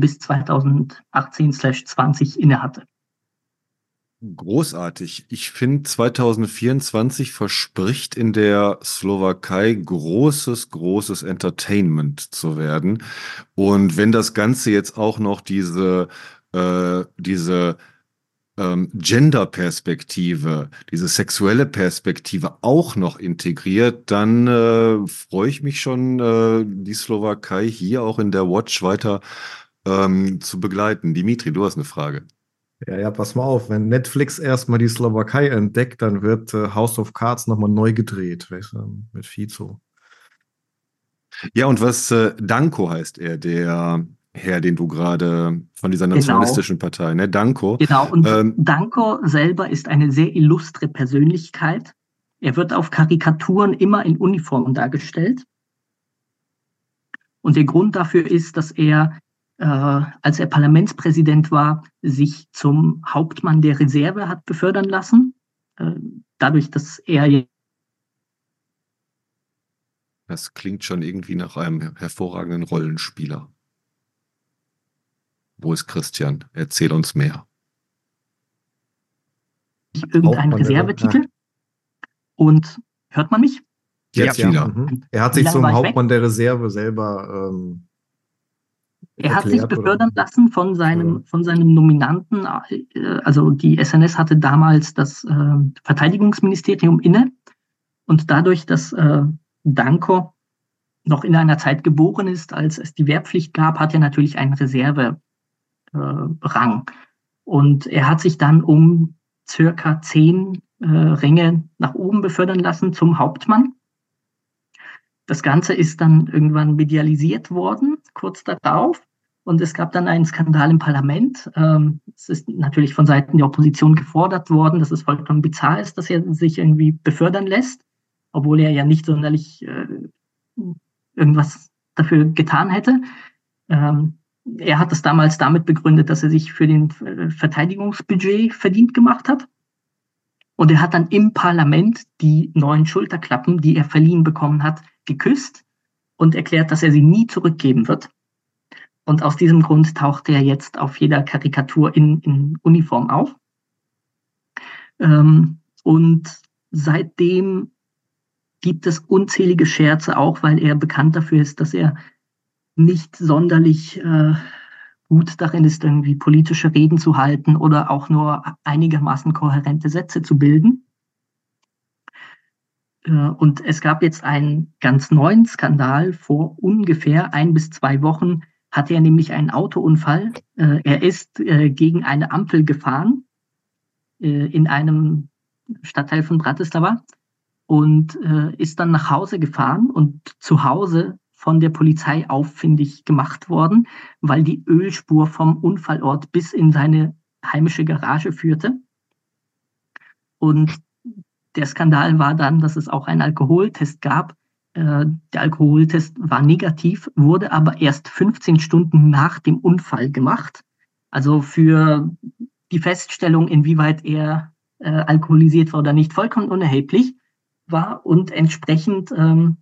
bis 2018/20 innehatte. Großartig. Ich finde, 2024 verspricht in der Slowakei großes, großes Entertainment zu werden. Und wenn das Ganze jetzt auch noch diese, äh, diese ähm, Gender-Perspektive, diese sexuelle Perspektive auch noch integriert, dann äh, freue ich mich schon, äh, die Slowakei hier auch in der Watch weiter ähm, zu begleiten. Dimitri, du hast eine Frage. Ja, ja, pass mal auf, wenn Netflix erstmal die Slowakei entdeckt, dann wird äh, House of Cards nochmal neu gedreht, weißt du, mit Fizo. Ja, und was äh, Danko heißt er, der Herr, den du gerade von dieser genau. nationalistischen genau. Partei, ne? Danko. Genau, und ähm, Danko selber ist eine sehr illustre Persönlichkeit. Er wird auf Karikaturen immer in Uniform dargestellt. Und der Grund dafür ist, dass er, äh, als er Parlamentspräsident war, sich zum Hauptmann der Reserve hat befördern lassen. Äh, dadurch, dass er das klingt schon irgendwie nach einem hervorragenden Rollenspieler. Wo ist Christian? Erzähl uns mehr. Irgendein Reservetitel. Und hört man mich? Jetzt ja. wieder. Mhm. Er hat sich zum Hauptmann der Reserve selber ähm, Er hat sich befördern oder? lassen von seinem, von seinem Nominanten. Äh, also die SNS hatte damals das äh, Verteidigungsministerium inne. Und dadurch, dass äh, Danko noch in einer Zeit geboren ist, als es die Wehrpflicht gab, hat er natürlich einen Reserverang. Äh, und er hat sich dann um circa zehn äh, Ränge nach oben befördern lassen zum Hauptmann. Das Ganze ist dann irgendwann medialisiert worden, kurz darauf. Und es gab dann einen Skandal im Parlament. Ähm, es ist natürlich von Seiten der Opposition gefordert worden, dass es vollkommen bizarr ist, dass er sich irgendwie befördern lässt, obwohl er ja nicht sonderlich äh, irgendwas dafür getan hätte. Ähm, er hat es damals damit begründet, dass er sich für den äh, Verteidigungsbudget verdient gemacht hat. Und er hat dann im Parlament die neuen Schulterklappen, die er verliehen bekommen hat, geküsst und erklärt, dass er sie nie zurückgeben wird. Und aus diesem Grund taucht er jetzt auf jeder Karikatur in, in Uniform auf. Ähm, und seitdem gibt es unzählige Scherze, auch weil er bekannt dafür ist, dass er nicht sonderlich äh, gut darin ist, irgendwie politische Reden zu halten oder auch nur einigermaßen kohärente Sätze zu bilden. Äh, und es gab jetzt einen ganz neuen Skandal. Vor ungefähr ein bis zwei Wochen hatte er nämlich einen Autounfall. Äh, er ist äh, gegen eine Ampel gefahren in einem Stadtteil von Bratislava und ist dann nach Hause gefahren und zu Hause von der Polizei auffindig gemacht worden, weil die Ölspur vom Unfallort bis in seine heimische Garage führte. Und der Skandal war dann, dass es auch einen Alkoholtest gab. Äh, der Alkoholtest war negativ, wurde aber erst 15 Stunden nach dem Unfall gemacht. Also für die Feststellung, inwieweit er äh, alkoholisiert war oder nicht, vollkommen unerheblich war. Und entsprechend ähm,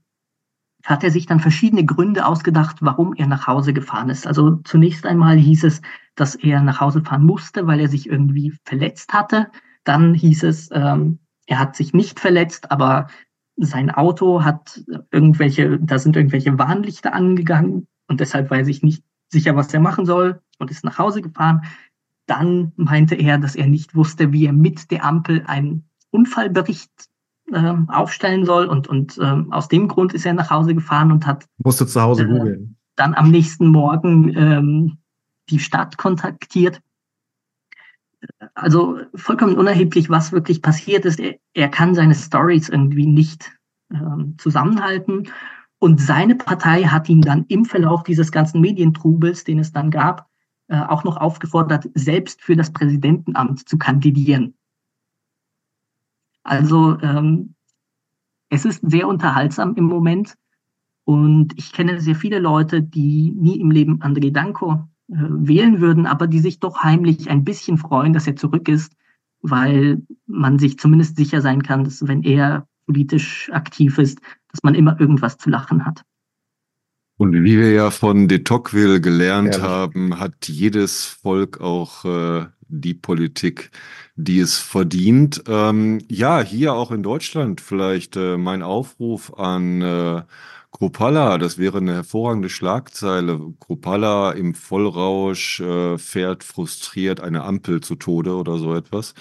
hat er sich dann verschiedene Gründe ausgedacht, warum er nach Hause gefahren ist. Also zunächst einmal hieß es, dass er nach Hause fahren musste, weil er sich irgendwie verletzt hatte. Dann hieß es, ähm, er hat sich nicht verletzt, aber sein Auto hat irgendwelche, da sind irgendwelche Warnlichter angegangen und deshalb weiß ich nicht sicher, was er machen soll und ist nach Hause gefahren. Dann meinte er, dass er nicht wusste, wie er mit der Ampel einen Unfallbericht äh, aufstellen soll und, und äh, aus dem Grund ist er nach Hause gefahren und hat musste zu Hause äh, googeln. Dann am nächsten Morgen ähm, die Stadt kontaktiert also vollkommen unerheblich, was wirklich passiert ist. Er, er kann seine Stories irgendwie nicht ähm, zusammenhalten. Und seine Partei hat ihn dann im Verlauf dieses ganzen Medientrubels, den es dann gab, äh, auch noch aufgefordert, selbst für das Präsidentenamt zu kandidieren. Also ähm, es ist sehr unterhaltsam im Moment. Und ich kenne sehr viele Leute, die nie im Leben André Danko wählen würden, aber die sich doch heimlich ein bisschen freuen, dass er zurück ist, weil man sich zumindest sicher sein kann, dass wenn er politisch aktiv ist, dass man immer irgendwas zu lachen hat. Und wie wir ja von de Tocqueville gelernt Ehrlich. haben, hat jedes Volk auch äh, die Politik, die es verdient. Ähm, ja, hier auch in Deutschland vielleicht äh, mein Aufruf an äh, Kropala, das wäre eine hervorragende Schlagzeile. Kropala im Vollrausch äh, fährt frustriert eine Ampel zu Tode oder so etwas.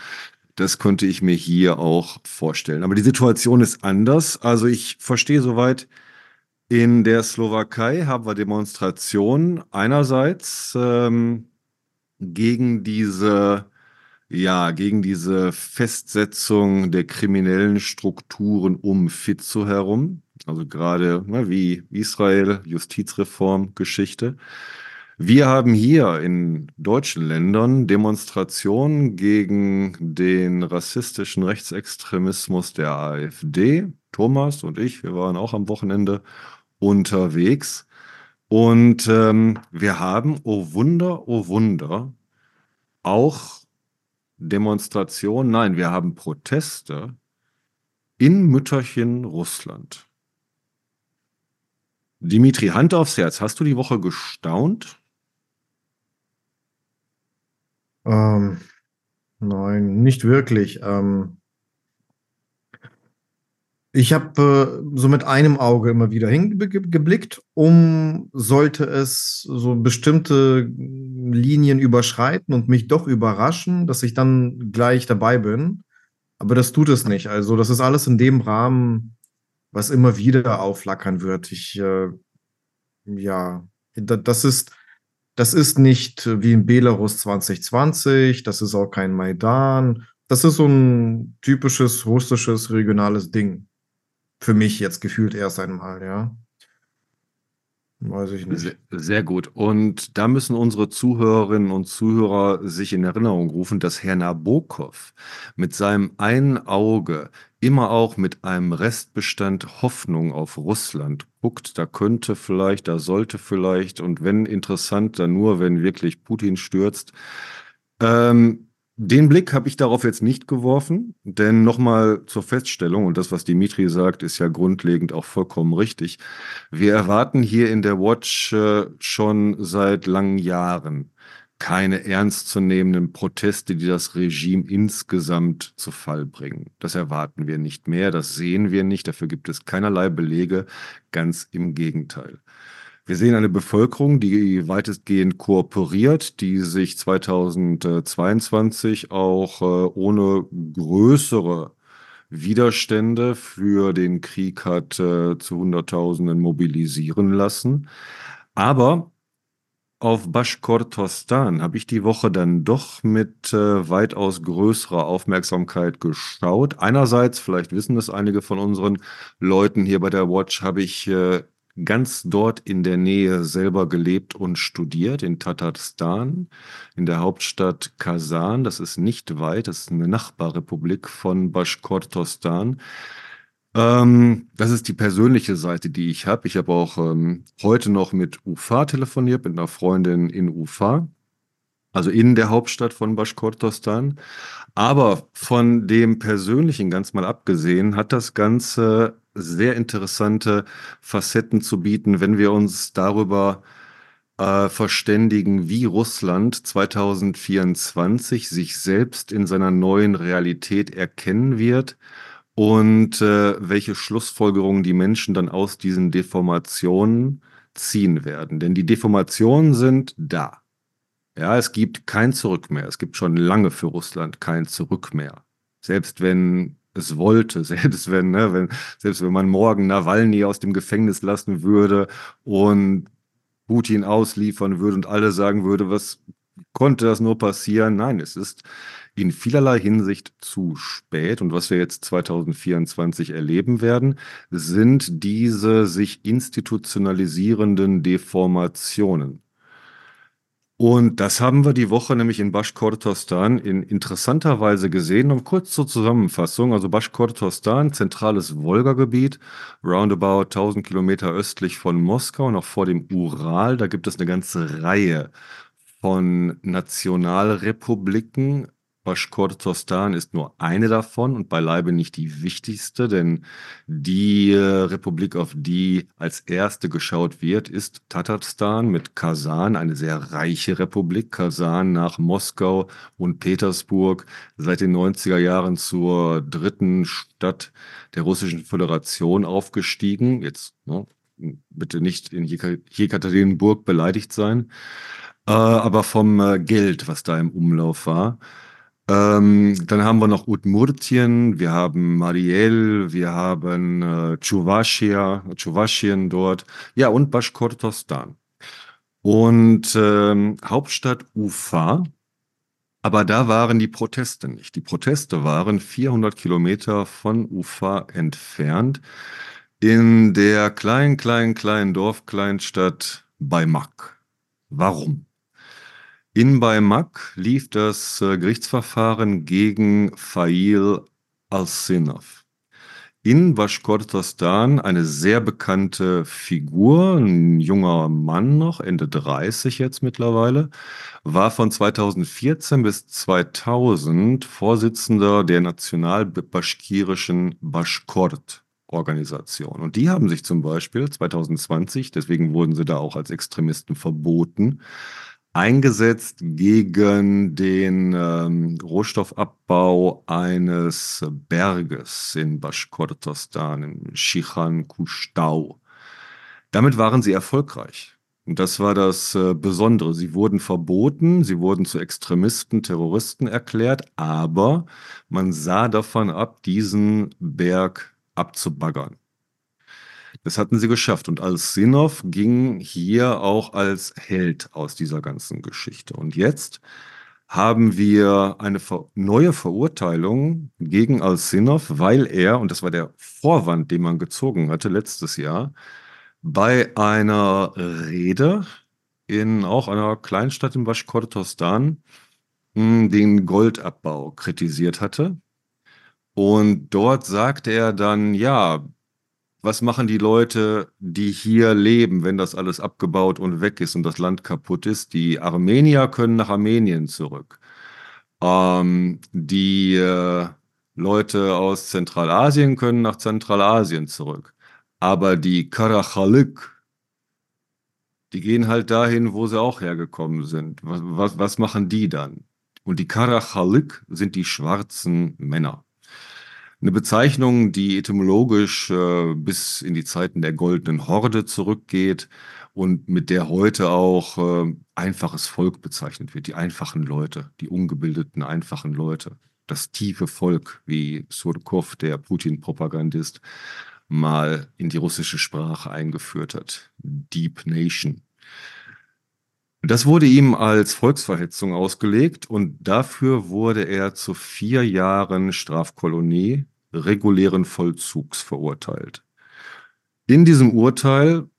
Das könnte ich mir hier auch vorstellen. Aber die Situation ist anders. Also ich verstehe soweit, in der Slowakei haben wir Demonstrationen einerseits ähm, gegen diese ja, gegen diese Festsetzung der kriminellen Strukturen um Fitzo herum. Also gerade ne, wie Israel, Justizreform, Geschichte. Wir haben hier in deutschen Ländern Demonstrationen gegen den rassistischen Rechtsextremismus der AfD. Thomas und ich, wir waren auch am Wochenende unterwegs. Und ähm, wir haben, oh Wunder, oh Wunder, auch Demonstrationen, nein, wir haben Proteste in Mütterchen, Russland. Dimitri, Hand aufs Herz, hast du die Woche gestaunt? Ähm, nein, nicht wirklich. Ähm, Ich habe äh, so mit einem Auge immer wieder hingeblickt, um sollte es so bestimmte Linien überschreiten und mich doch überraschen, dass ich dann gleich dabei bin. Aber das tut es nicht. Also das ist alles in dem Rahmen, was immer wieder aufflackern wird. Ich, äh, ja, das ist, das ist nicht wie in Belarus 2020, das ist auch kein Maidan. Das ist so ein typisches russisches regionales Ding. Für mich jetzt gefühlt erst einmal, ja. Weiß ich nicht. Sehr, sehr, gut. Und da müssen unsere Zuhörerinnen und Zuhörer sich in Erinnerung rufen, dass Herr Nabokov mit seinem einen Auge immer auch mit einem Restbestand Hoffnung auf Russland guckt. Da könnte vielleicht, da sollte vielleicht und wenn interessant, dann nur, wenn wirklich Putin stürzt. Ähm, den Blick habe ich darauf jetzt nicht geworfen, denn nochmal zur Feststellung, und das, was Dimitri sagt, ist ja grundlegend auch vollkommen richtig. Wir erwarten hier in der Watch äh, schon seit langen Jahren keine ernstzunehmenden Proteste, die das Regime insgesamt zu Fall bringen. Das erwarten wir nicht mehr, das sehen wir nicht, dafür gibt es keinerlei Belege, ganz im Gegenteil. Wir sehen eine Bevölkerung, die weitestgehend kooperiert, die sich 2022 auch äh, ohne größere Widerstände für den Krieg hat äh, zu Hunderttausenden mobilisieren lassen. Aber auf Bashkortostan habe ich die Woche dann doch mit äh, weitaus größerer Aufmerksamkeit geschaut. Einerseits, vielleicht wissen es einige von unseren Leuten hier bei der Watch, habe ich äh, ganz dort in der Nähe selber gelebt und studiert, in Tatarstan, in der Hauptstadt Kasan. Das ist nicht weit, das ist eine Nachbarrepublik von Baschkortostan. Ähm, das ist die persönliche Seite, die ich habe. Ich habe auch ähm, heute noch mit Ufa telefoniert, mit einer Freundin in Ufa, also in der Hauptstadt von Baschkortostan. Aber von dem Persönlichen ganz mal abgesehen, hat das Ganze sehr interessante Facetten zu bieten, wenn wir uns darüber äh, verständigen, wie Russland 2024 sich selbst in seiner neuen Realität erkennen wird und äh, welche Schlussfolgerungen die Menschen dann aus diesen Deformationen ziehen werden. Denn die Deformationen sind da. Ja, es gibt kein Zurück mehr. Es gibt schon lange für Russland kein Zurück mehr. Selbst wenn es wollte, selbst wenn, ne, wenn, selbst wenn man morgen Nawalny aus dem Gefängnis lassen würde und Putin ausliefern würde und alle sagen würde, was konnte das nur passieren? Nein, es ist in vielerlei Hinsicht zu spät. Und was wir jetzt 2024 erleben werden, sind diese sich institutionalisierenden Deformationen. Und das haben wir die Woche nämlich in Baschkortostan in interessanter Weise gesehen. Und kurz zur Zusammenfassung. Also Baschkortostan, zentrales Wolgagebiet, roundabout 1000 Kilometer östlich von Moskau, noch vor dem Ural. Da gibt es eine ganze Reihe von Nationalrepubliken, Baschkortostan ist nur eine davon und beileibe nicht die wichtigste, denn die äh, Republik, auf die als erste geschaut wird, ist Tatarstan mit Kasan, eine sehr reiche Republik. Kasan nach Moskau und Petersburg seit den 90er Jahren zur dritten Stadt der Russischen Föderation aufgestiegen. Jetzt ne, bitte nicht in Jekaterinburg beleidigt sein, äh, aber vom äh, Geld, was da im Umlauf war. Ähm, dann haben wir noch Udmurtien, wir haben Mariel, wir haben äh, Tschuwaschia, Tschuwaschien dort, ja, und Baschkortostan. Und ähm, Hauptstadt Ufa, aber da waren die Proteste nicht. Die Proteste waren 400 Kilometer von Ufa entfernt in der kleinen, kleinen, kleinen Dorfkleinstadt Baimak. Warum? In Baimak lief das äh, Gerichtsverfahren gegen Fail al-Sinaf. In Baschkortostan eine sehr bekannte Figur, ein junger Mann noch, Ende 30 jetzt mittlerweile, war von 2014 bis 2000 Vorsitzender der national-baschkirischen Baschkort. Organisation. Und die haben sich zum Beispiel 2020, deswegen wurden sie da auch als Extremisten verboten, eingesetzt gegen den ähm, Rohstoffabbau eines Berges in Baschkortostan, im Shichan Kustau. Damit waren sie erfolgreich. Und das war das äh, Besondere. Sie wurden verboten, sie wurden zu Extremisten, Terroristen erklärt, aber man sah davon ab, diesen Berg abzubaggern. Das hatten sie geschafft. Und Al-Sinov ging hier auch als Held aus dieser ganzen Geschichte. Und jetzt haben wir eine neue Verurteilung gegen Al-Sinov, weil er, und das war der Vorwand, den man gezogen hatte letztes Jahr, bei einer Rede in auch einer Kleinstadt in Baschkortostan hm, den Goldabbau kritisiert hatte. Und dort sagte er dann, ja, was machen die Leute, die hier leben, wenn das alles abgebaut und weg ist und das Land kaputt ist? Die Armenier können nach Armenien zurück. Ähm, die äh, Leute aus Zentralasien können nach Zentralasien zurück. Aber die Karachalik, die gehen halt dahin, wo sie auch hergekommen sind. Was, was, was machen die dann? Und die Karachalik sind die schwarzen Männer. Eine Bezeichnung, die etymologisch äh, bis in die Zeiten der goldenen Horde zurückgeht und mit der heute auch äh, einfaches Volk bezeichnet wird. Die einfachen Leute, die ungebildeten einfachen Leute. Das tiefe Volk, wie Surkov, der Putin-Propagandist, mal in die russische Sprache eingeführt hat. Deep Nation. Das wurde ihm als Volksverhetzung ausgelegt und dafür wurde er zu vier Jahren Strafkolonie regulären Vollzugs verurteilt. In diesem Urteil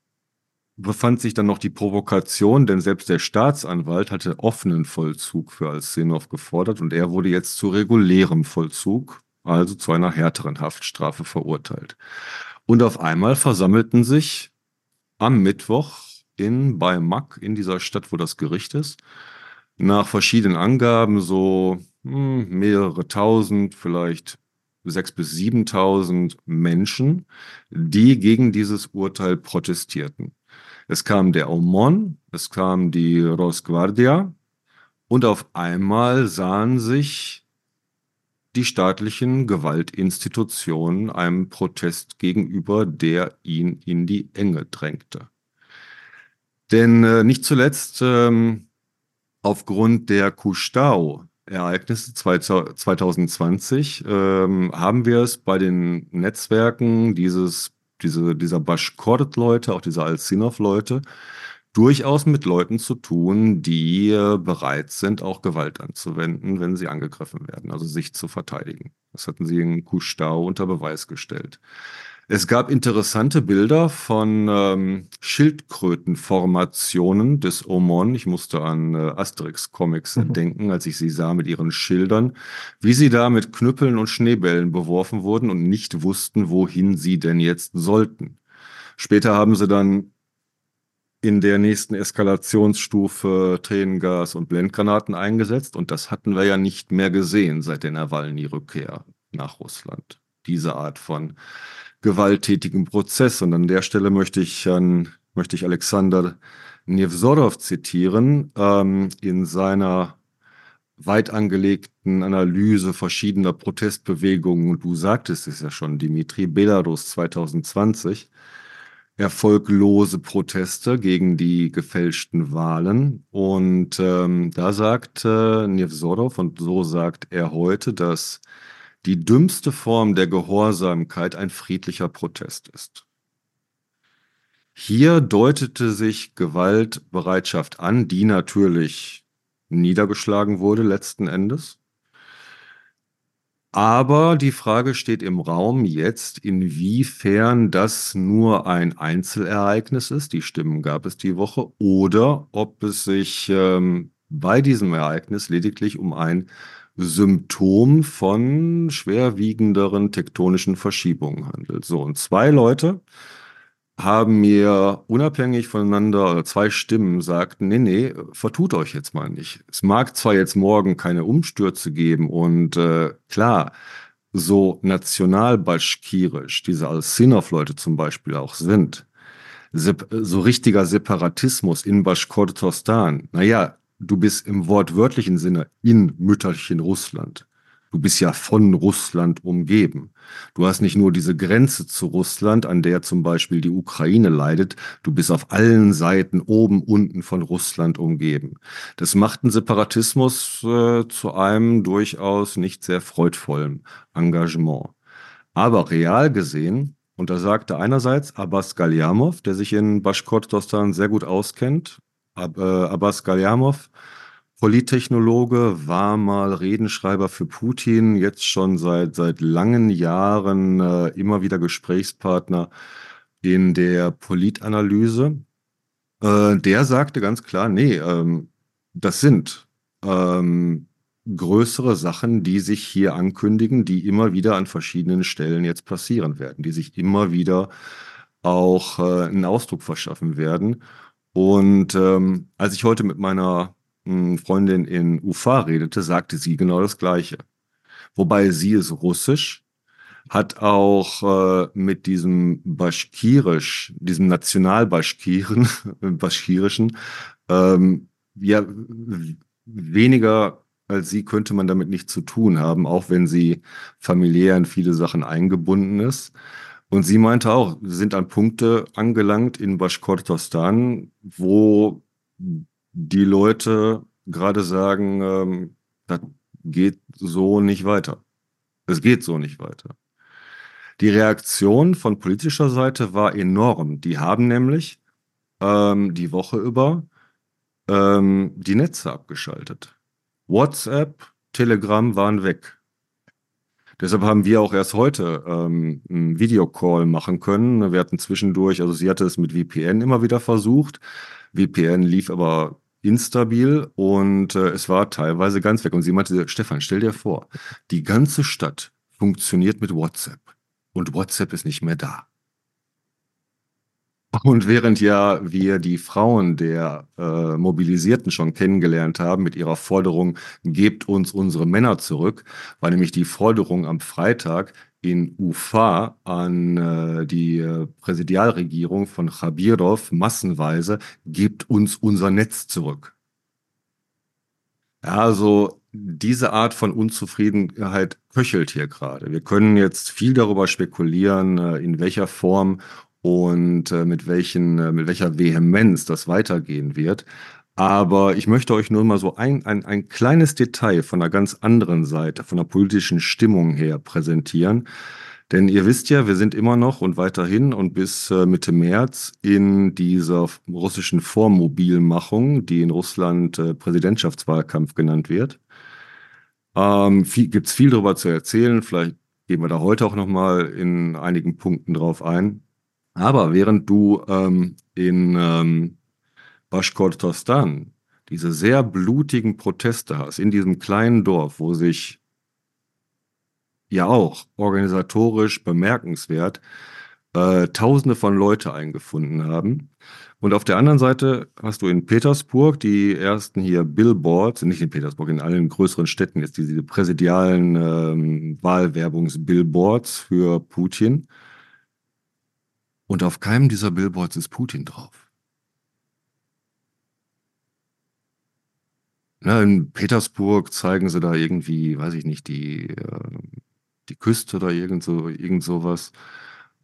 befand sich dann noch die Provokation, denn selbst der Staatsanwalt hatte offenen Vollzug für Alsenov gefordert und er wurde jetzt zu regulärem Vollzug, also zu einer härteren Haftstrafe verurteilt. Und auf einmal versammelten sich am Mittwoch in Baimak, in dieser Stadt, wo das Gericht ist, nach verschiedenen Angaben so hm, mehrere tausend, vielleicht 6.000 bis 7.000 Menschen, die gegen dieses Urteil protestierten. Es kam der OMON, es kam die Rosguardia und auf einmal sahen sich die staatlichen Gewaltinstitutionen einem Protest gegenüber, der ihn in die Enge drängte. Denn äh, nicht zuletzt ähm, aufgrund der Kustau, Ereignisse 2020 ähm, haben wir es bei den Netzwerken dieses, diese, dieser Bashkort-Leute, auch dieser Al-Sinov-Leute, durchaus mit Leuten zu tun, die äh, bereit sind, auch Gewalt anzuwenden, wenn sie angegriffen werden, also sich zu verteidigen. Das hatten sie in Kustau unter Beweis gestellt. Es gab interessante Bilder von ähm, Schildkrötenformationen des Omon. Ich musste an äh, Asterix-Comics mhm. denken, als ich sie sah mit ihren Schildern, wie sie da mit Knüppeln und Schneebällen beworfen wurden und nicht wussten, wohin sie denn jetzt sollten. Später haben sie dann in der nächsten Eskalationsstufe Tränengas und Blendgranaten eingesetzt und das hatten wir ja nicht mehr gesehen seit der Nawalny-Rückkehr nach Russland. Diese Art von gewalttätigen Prozess. Und an der Stelle möchte ich, an, möchte ich Alexander Nevzorov zitieren, ähm, in seiner weit angelegten Analyse verschiedener Protestbewegungen. Und du sagtest es ja schon, Dimitri, Belarus 2020, erfolglose Proteste gegen die gefälschten Wahlen. Und ähm, da sagt äh, Nevzorov, und so sagt er heute, dass die dümmste Form der Gehorsamkeit ein friedlicher Protest ist. Hier deutete sich Gewaltbereitschaft an, die natürlich niedergeschlagen wurde letzten Endes. Aber die Frage steht im Raum jetzt, inwiefern das nur ein Einzelereignis ist, die Stimmen gab es die Woche, oder ob es sich ähm, bei diesem Ereignis lediglich um ein Symptom von schwerwiegenderen tektonischen Verschiebungen handelt. So, und zwei Leute haben mir unabhängig voneinander, oder zwei Stimmen sagten, nee, nee, vertut euch jetzt mal nicht. Es mag zwar jetzt morgen keine Umstürze geben und äh, klar, so national-baschkirisch diese Al-Sinov-Leute zum Beispiel auch sind, so richtiger Separatismus in Baschkortostan, naja, du bist im wortwörtlichen Sinne in Mütterchen Russland. Du bist ja von Russland umgeben. Du hast nicht nur diese Grenze zu Russland, an der zum Beispiel die Ukraine leidet, du bist auf allen Seiten oben, unten von Russland umgeben. Das macht einen Separatismus äh, zu einem durchaus nicht sehr freudvollen Engagement. Aber real gesehen, und da sagte einerseits Abbas Galyamov, der sich in Baschkortostan sehr gut auskennt, Ab, äh, Abbas Galyamov, Polittechnologe, war mal Redenschreiber für Putin, jetzt schon seit, seit langen Jahren äh, immer wieder Gesprächspartner in der Politanalyse. Äh, der sagte ganz klar, nee, ähm, das sind ähm, größere Sachen, die sich hier ankündigen, die immer wieder an verschiedenen Stellen jetzt passieren werden, die sich immer wieder auch äh, einen Ausdruck verschaffen werden. Und ähm, als ich heute mit meiner Freundin in Ufa redete, sagte sie genau das Gleiche. Wobei sie ist russisch, hat auch äh, mit diesem Baschkirisch, diesem Nationalbaschkiren, Baschkirischen, ähm, ja, weniger als sie könnte man damit nichts zu tun haben, auch wenn sie familiär in viele Sachen eingebunden ist. Und sie meinte auch, wir sind an Punkte angelangt in Baschkortostan, wo die Leute gerade sagen, ähm, das geht so nicht weiter. Es geht so nicht weiter. Die Reaktion von politischer Seite war enorm. Die haben nämlich ähm, die Woche über ähm, die Netze abgeschaltet. WhatsApp, Telegram waren weg. Deshalb haben wir auch erst heute ähm, einen Videocall machen können. Wir hatten zwischendurch, also sie hatte es mit VPN immer wieder versucht. VPN lief aber instabil und äh, es war teilweise ganz weg. Und sie meinte, Stefan, stell dir vor, die ganze Stadt funktioniert mit WhatsApp und WhatsApp ist nicht mehr da. Und während ja wir die Frauen der äh, Mobilisierten schon kennengelernt haben mit ihrer Forderung, gebt uns unsere Männer zurück, war nämlich die Forderung am Freitag, in Ufa an äh, die äh, Präsidialregierung von Chabirov massenweise, gebt uns unser Netz zurück. Also diese Art von Unzufriedenheit köchelt hier gerade. Wir können jetzt viel darüber spekulieren, äh, in welcher Form und äh, mit, welchen, äh, mit welcher Vehemenz das weitergehen wird. Aber ich möchte euch nur mal so ein, ein, ein kleines Detail von einer ganz anderen Seite, von der politischen Stimmung her präsentieren. Denn ihr wisst ja, wir sind immer noch und weiterhin und bis äh, Mitte März in dieser russischen Vormobilmachung, die in Russland äh, Präsidentschaftswahlkampf genannt wird. Ähm, Gibt es viel darüber zu erzählen. Vielleicht gehen wir da heute auch nochmal in einigen Punkten drauf ein. Aber während du ähm, in ähm, Baschkortostan diese sehr blutigen Proteste hast, in diesem kleinen Dorf, wo sich ja auch organisatorisch bemerkenswert äh, Tausende von Leute eingefunden haben. Und auf der anderen Seite hast du in Petersburg die ersten hier Billboards, nicht in Petersburg, in allen größeren Städten jetzt diese präsidialen ähm, Wahlwerbungsbillboards für Putin. Und auf keinem dieser Billboards ist Putin drauf. Ne, in Petersburg zeigen sie da irgendwie, weiß ich nicht, die, äh, die Küste oder irgend so, irgend sowas.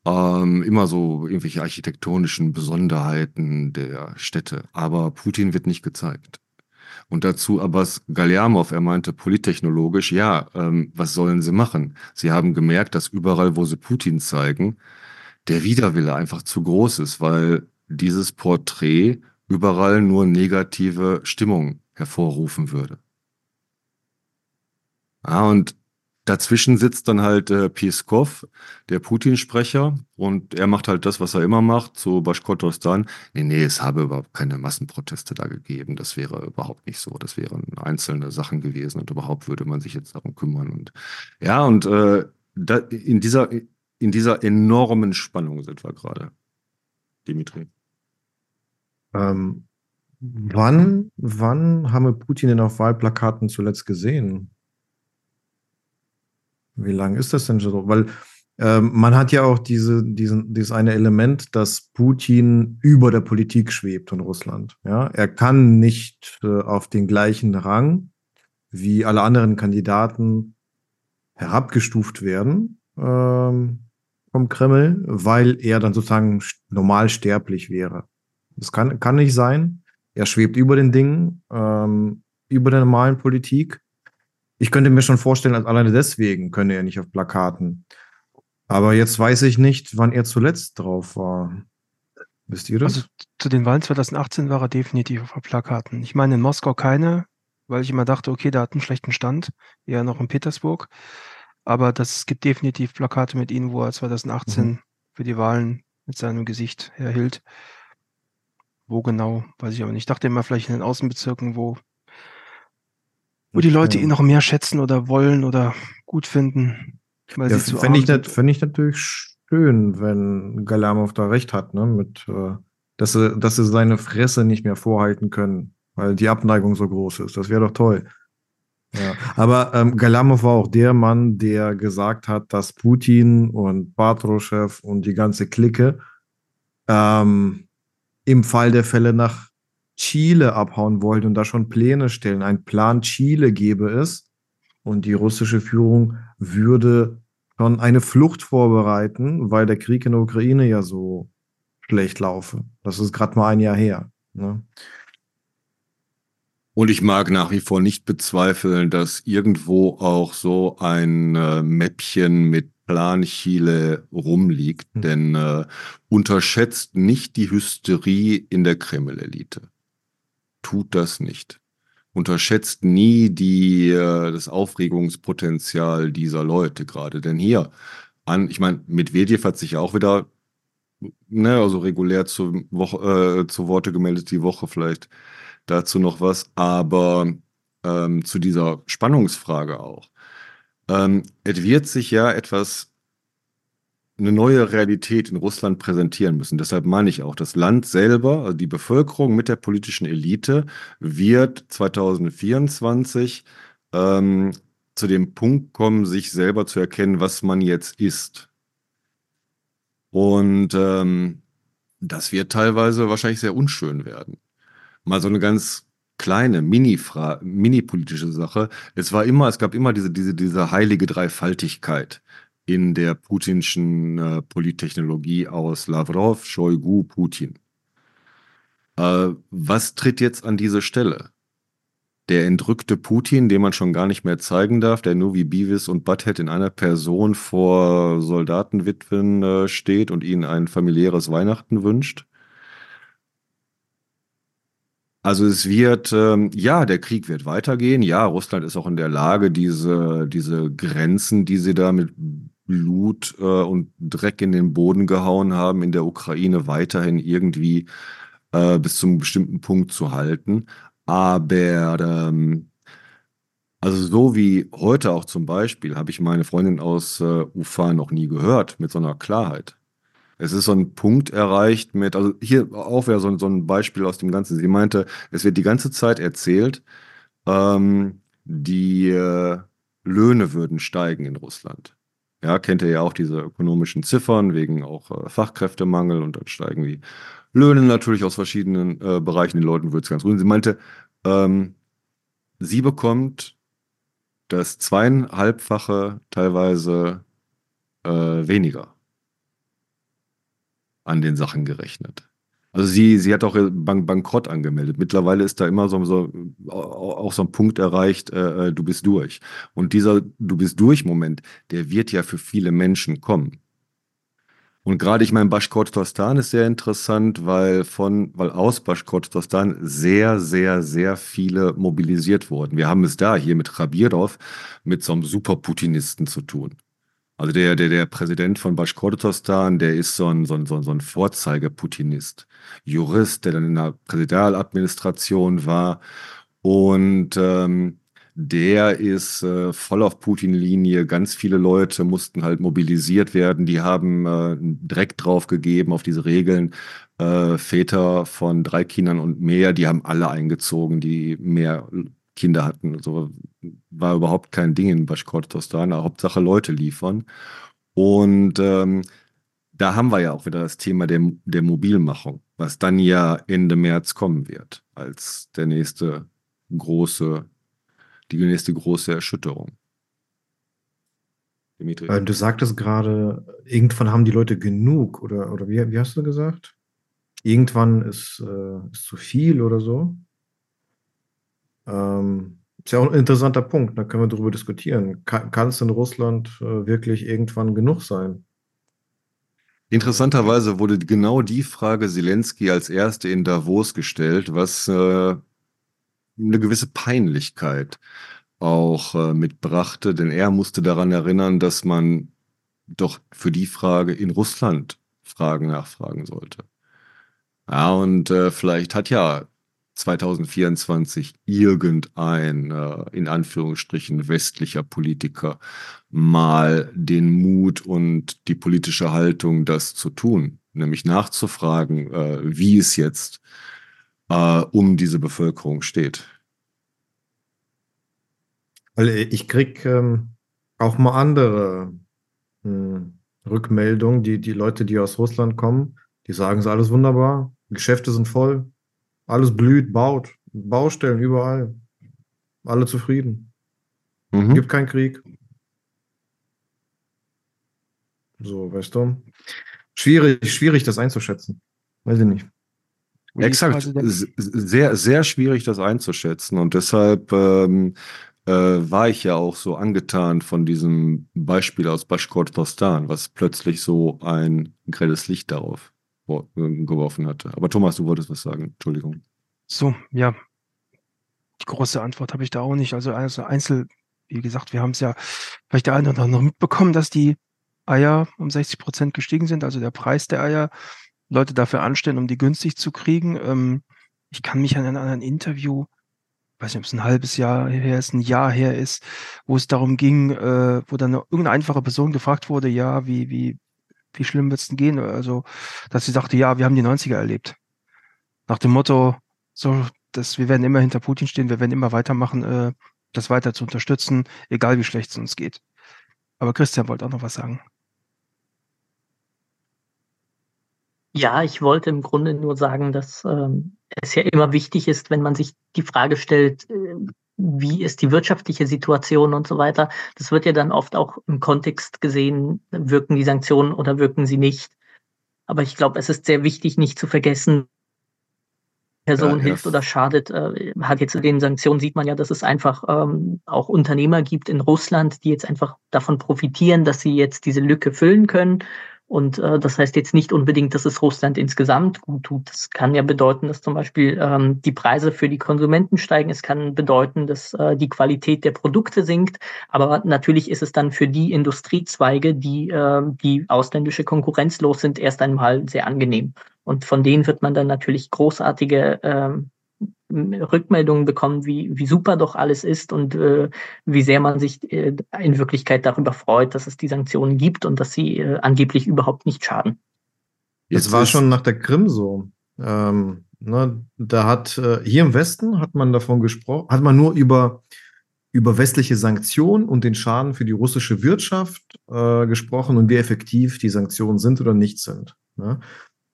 Ähm, immer so irgendwelche architektonischen Besonderheiten der Städte. Aber Putin wird nicht gezeigt. Und dazu Abbas Galyamov, er meinte polittechnologisch, ja, ähm, was sollen sie machen? Sie haben gemerkt, dass überall, wo sie Putin zeigen, der Widerwille einfach zu groß ist, weil dieses Porträt überall nur negative Stimmung hervorrufen würde. Ja, und dazwischen sitzt dann halt äh, Pieskov, der Putin-Sprecher, und er macht halt das, was er immer macht, zu Baschkortostan. Nee, nee, es habe überhaupt keine Massenproteste da gegeben. Das wäre überhaupt nicht so. Das wären einzelne Sachen gewesen und überhaupt würde man sich jetzt darum kümmern. Und ja, und äh, da, in, dieser, in dieser enormen Spannung sind wir gerade, Dimitri. Ähm, Wann, wann haben wir Putin denn auf Wahlplakaten zuletzt gesehen? Wie lange ist das denn so? Weil Ähm, man hat ja auch diese, diesen, dieses eine Element, dass Putin über der Politik schwebt in Russland. Ja? Er kann nicht äh, auf den gleichen Rang wie alle anderen Kandidaten herabgestuft werden ähm, vom Kreml, weil er dann sozusagen normal sterblich wäre. Das kann, kann nicht sein. Er schwebt über den Dingen, ähm, über der normalen Politik. Ich könnte mir schon vorstellen, als alleine deswegen könne er nicht auf Plakaten. Aber jetzt weiß ich nicht, wann er zuletzt drauf war. Wisst ihr das? Also zu den Wahlen 2018 war er definitiv auf Plakaten. Ich meine in Moskau keine, weil ich immer dachte, okay, der hat einen schlechten Stand, eher noch in Petersburg. Aber das gibt definitiv Plakate mit ihm, wo er 2018 mhm. für die Wahlen mit seinem Gesicht erhielt. Wo genau, weiß ich aber nicht. Ich dachte immer vielleicht in den Außenbezirken, wo, wo die Leute ihn noch mehr schätzen oder wollen oder gut finden. Weil ja, fände ich, fänd ich natürlich schön, wenn Galamov da recht hat, ne? Mit, äh, dass, sie, dass sie seine Fresse nicht mehr vorhalten können weil die Abneigung so groß ist. Das wäre doch toll. Ja. Aber ähm, Galamov war auch der Mann, der gesagt hat, dass Putin und Patrushev und die ganze Clique ähm, im Fall der Fälle nach Chile abhauen wollten und da schon Pläne stellen. Ein Plan Chile gäbe es und die russische Führung würde schon eine Flucht vorbereiten, weil der Krieg in der Ukraine ja so schlecht laufe. Das ist gerade mal ein Jahr her. Ne? Und ich mag nach wie vor nicht bezweifeln, dass irgendwo auch so ein äh, Mäppchen mit Plan Chile rumliegt, mhm. denn äh, unterschätzt nicht die Hysterie in der Kreml-Elite. Tut das nicht. Unterschätzt nie die, äh, das Aufregungspotenzial dieser Leute gerade. Denn hier, an, ich meine, Medvedev hat sich auch wieder, ne, also regulär zu, Woche, äh, zu Worte gemeldet, die Woche vielleicht dazu noch was, aber ähm, zu dieser Spannungsfrage auch. Ähm, es wird sich ja etwas, eine neue Realität in Russland präsentieren müssen. Deshalb meine ich auch, das Land selber, also die Bevölkerung mit der politischen Elite, wird 2024 ähm, zu dem Punkt kommen, sich selber zu erkennen, was man jetzt ist. Und ähm, das wird teilweise wahrscheinlich sehr unschön werden mal so eine ganz kleine, mini-politische Sache. Es war immer, es gab immer diese, diese, diese heilige Dreifaltigkeit in der putinschen äh, Polittechnologie aus Lavrov, Shoigu, Putin. Äh, was tritt jetzt an diese Stelle? Der entrückte Putin, den man schon gar nicht mehr zeigen darf, der nur wie Beavis und Butthead in einer Person vor Soldatenwitwen äh, steht und ihnen ein familiäres Weihnachten wünscht. Also es wird, ähm, ja, der Krieg wird weitergehen. Ja, Russland ist auch in der Lage, diese, diese Grenzen, die sie da mit Blut äh, und Dreck in den Boden gehauen haben, in der Ukraine weiterhin irgendwie äh, bis zum bestimmten Punkt zu halten. Aber ähm, also so wie heute auch zum Beispiel, habe ich meine Freundin aus äh, Ufa noch nie gehört mit so einer Klarheit. Es ist so ein Punkt erreicht mit, also hier auch wäre so, so ein Beispiel aus dem Ganzen. Sie meinte, es wird die ganze Zeit erzählt, ähm, die äh, Löhne würden steigen in Russland. Ja, kennt ihr ja auch diese ökonomischen Ziffern wegen auch äh, Fachkräftemangel und dann steigen die Löhne natürlich aus verschiedenen äh, Bereichen. Den Leuten wird es ganz gut. Sie meinte, ähm, sie bekommt das zweieinhalbfache teilweise äh, weniger an den Sachen gerechnet. Also sie, sie hat auch Bank Bankrott angemeldet. Mittlerweile ist da immer so, so auch so ein Punkt erreicht, äh, äh, du bist durch. Und dieser Du bist durch Moment, der wird ja für viele Menschen kommen. Und gerade, ich meine, Bashkortostan ist sehr interessant, weil von, weil aus Bashkortostan sehr, sehr, sehr viele mobilisiert wurden. Wir haben es da hier mit Rabirov mit so einem Superputinisten zu tun. Also der, der, der Präsident von Baschkortostan, der ist so ein, so ein, so ein Vorzeigeputinist. Jurist, der dann in der Präsidialadministration war. Und ähm, der ist äh, voll auf Putin-Linie. Ganz viele Leute mussten halt mobilisiert werden. Die haben äh, direkt drauf gegeben auf diese Regeln. Äh, Väter von drei Kindern und mehr, die haben alle eingezogen, die mehr Kinder hatten. So war überhaupt kein Ding in Baschkortostan. Hauptsache Leute liefern. Und ähm, da haben wir ja auch wieder das Thema der, der Mobilmachung, was dann ja Ende März kommen wird, als der nächste große, die nächste große Erschütterung. Dimitri. Äh, du sagtest gerade, irgendwann haben die Leute genug, oder, oder wie, wie hast du gesagt? Irgendwann ist, äh, ist zu viel oder so. Ähm, ist ja auch ein interessanter Punkt, da können wir darüber diskutieren. Kann, es in Russland äh, wirklich irgendwann genug sein? Interessanterweise wurde genau die Frage Zelensky als erste in Davos gestellt, was äh, eine gewisse Peinlichkeit auch äh, mitbrachte, denn er musste daran erinnern, dass man doch für die Frage in Russland Fragen nachfragen sollte. Ja, und äh, vielleicht hat ja 2024 irgendein, äh, in Anführungsstrichen, westlicher Politiker mal den Mut und die politische Haltung, das zu tun, nämlich nachzufragen, äh, wie es jetzt äh, um diese Bevölkerung steht. Weil ich krieg ähm, auch mal andere hm, Rückmeldungen, die, die Leute, die aus Russland kommen, die sagen, es ist alles wunderbar, Geschäfte sind voll, alles blüht, baut. Baustellen überall. Alle zufrieden. Mhm. Gibt keinen Krieg. So, weißt du? Schwierig, schwierig, das einzuschätzen. Weiß ich nicht. Exakt. Sehr, sehr schwierig, das einzuschätzen. Und deshalb ähm, äh, war ich ja auch so angetan von diesem Beispiel aus Bashkortostan, was plötzlich so ein grelles Licht darauf geworfen hatte. Aber Thomas, du wolltest was sagen. Entschuldigung. So, ja. Die große Antwort habe ich da auch nicht. Also, also Einzel, wie gesagt, wir haben es ja vielleicht der eine oder andere mitbekommen, dass die Eier um 60 Prozent gestiegen sind, also der Preis der Eier. Leute dafür anstellen, um die günstig zu kriegen. Ähm, ich kann mich an ein Interview, weiß nicht, ob es ein halbes Jahr her ist, ein Jahr her ist, wo es darum ging, äh, wo dann irgendeine einfache Person gefragt wurde, ja, wie, wie, wie schlimm wird es denn gehen? Also, dass sie sagte, ja, wir haben die 90er erlebt. Nach dem Motto, so, dass wir werden immer hinter Putin stehen, wir werden immer weitermachen, äh, das weiter zu unterstützen, egal wie schlecht es uns geht. Aber Christian wollte auch noch was sagen. Ja, ich wollte im Grunde nur sagen, dass ähm, es ja immer wichtig ist, wenn man sich die Frage stellt, äh, wie ist die wirtschaftliche Situation und so weiter. Das wird ja dann oft auch im Kontext gesehen, wirken die Sanktionen oder wirken sie nicht. Aber ich glaube, es ist sehr wichtig, nicht zu vergessen, Person ja, hilft oder schadet. Äh, hat jetzt in den Sanktionen sieht man ja, dass es einfach ähm, auch Unternehmer gibt in Russland, die jetzt einfach davon profitieren, dass sie jetzt diese Lücke füllen können und äh, das heißt jetzt nicht unbedingt, dass es Russland insgesamt gut tut. Das kann ja bedeuten, dass zum Beispiel ähm, die Preise für die Konsumenten steigen. Es kann bedeuten, dass äh, die Qualität der Produkte sinkt. Aber natürlich ist es dann für die Industriezweige, die, äh, die ausländische Konkurrenz los sind, erst einmal sehr angenehm. Und von denen wird man dann natürlich großartige ähm, Rückmeldungen bekommen, wie, wie super doch alles ist und äh, wie sehr man sich äh, in Wirklichkeit darüber freut, dass es die Sanktionen gibt und dass sie äh, angeblich überhaupt nicht schaden. Es war schon nach der Krim so. Ähm, ne, da hat äh, hier im Westen hat man davon gesprochen, hat man nur über, über westliche Sanktionen und den Schaden für die russische Wirtschaft äh, gesprochen und wie effektiv die Sanktionen sind oder nicht sind. Ne?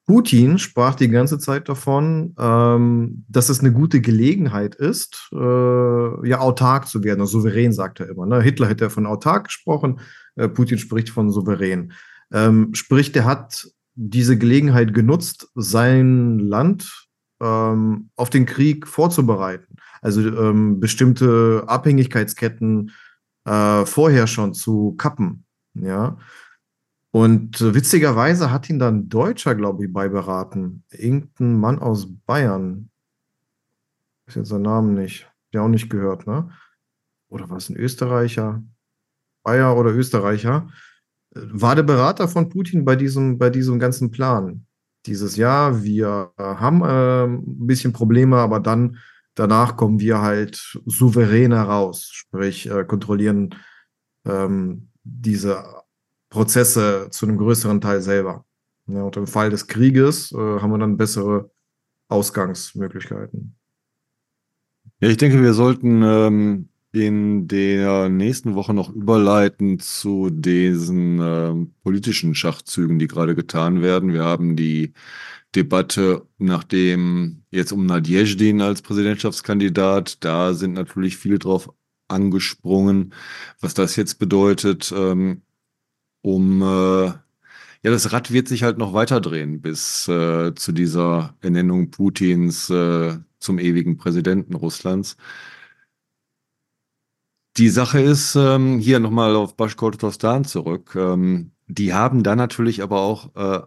Putin sprach die ganze Zeit davon, ähm, dass es eine gute Gelegenheit ist, äh, ja autark zu werden. Also souverän sagt er immer. Ne? Hitler hätte von autark gesprochen, äh, Putin spricht von souverän. Ähm, sprich, der hat diese Gelegenheit genutzt, sein Land ähm, auf den Krieg vorzubereiten. Also ähm, bestimmte Abhängigkeitsketten äh, vorher schon zu kappen. Ja. Und äh, witzigerweise hat ihn dann Deutscher, glaube ich, beiberaten. Irgendein Mann aus Bayern. Ist jetzt sein Name nicht. Der auch nicht gehört, ne? Oder war es ein Österreicher? Bayer oder Österreicher? Äh, war der Berater von Putin bei diesem, bei diesem ganzen Plan. Dieses Jahr, wir haben äh, ein bisschen Probleme, aber dann danach kommen wir halt souverän heraus, sprich äh, kontrollieren ähm, diese Prozesse zu einem größeren Teil selber. Ja, und im Fall des Krieges äh, haben wir dann bessere Ausgangsmöglichkeiten. Ja, ich denke, wir sollten ähm, in der nächsten Woche noch überleiten zu diesen äh, politischen Schachzügen, die gerade getan werden. Wir haben die Debatte, nachdem jetzt um Nadjezdin als Präsidentschaftskandidat, da sind natürlich viele drauf angesprungen, was das jetzt bedeutet, ähm, um äh, ja, das Rad wird sich halt noch weiter drehen bis äh, zu dieser Ernennung Putins äh, zum ewigen Präsidenten Russlands. Die Sache ist, ähm, hier nochmal auf Bashkortostan zurück, ähm, die haben da natürlich aber auch äh,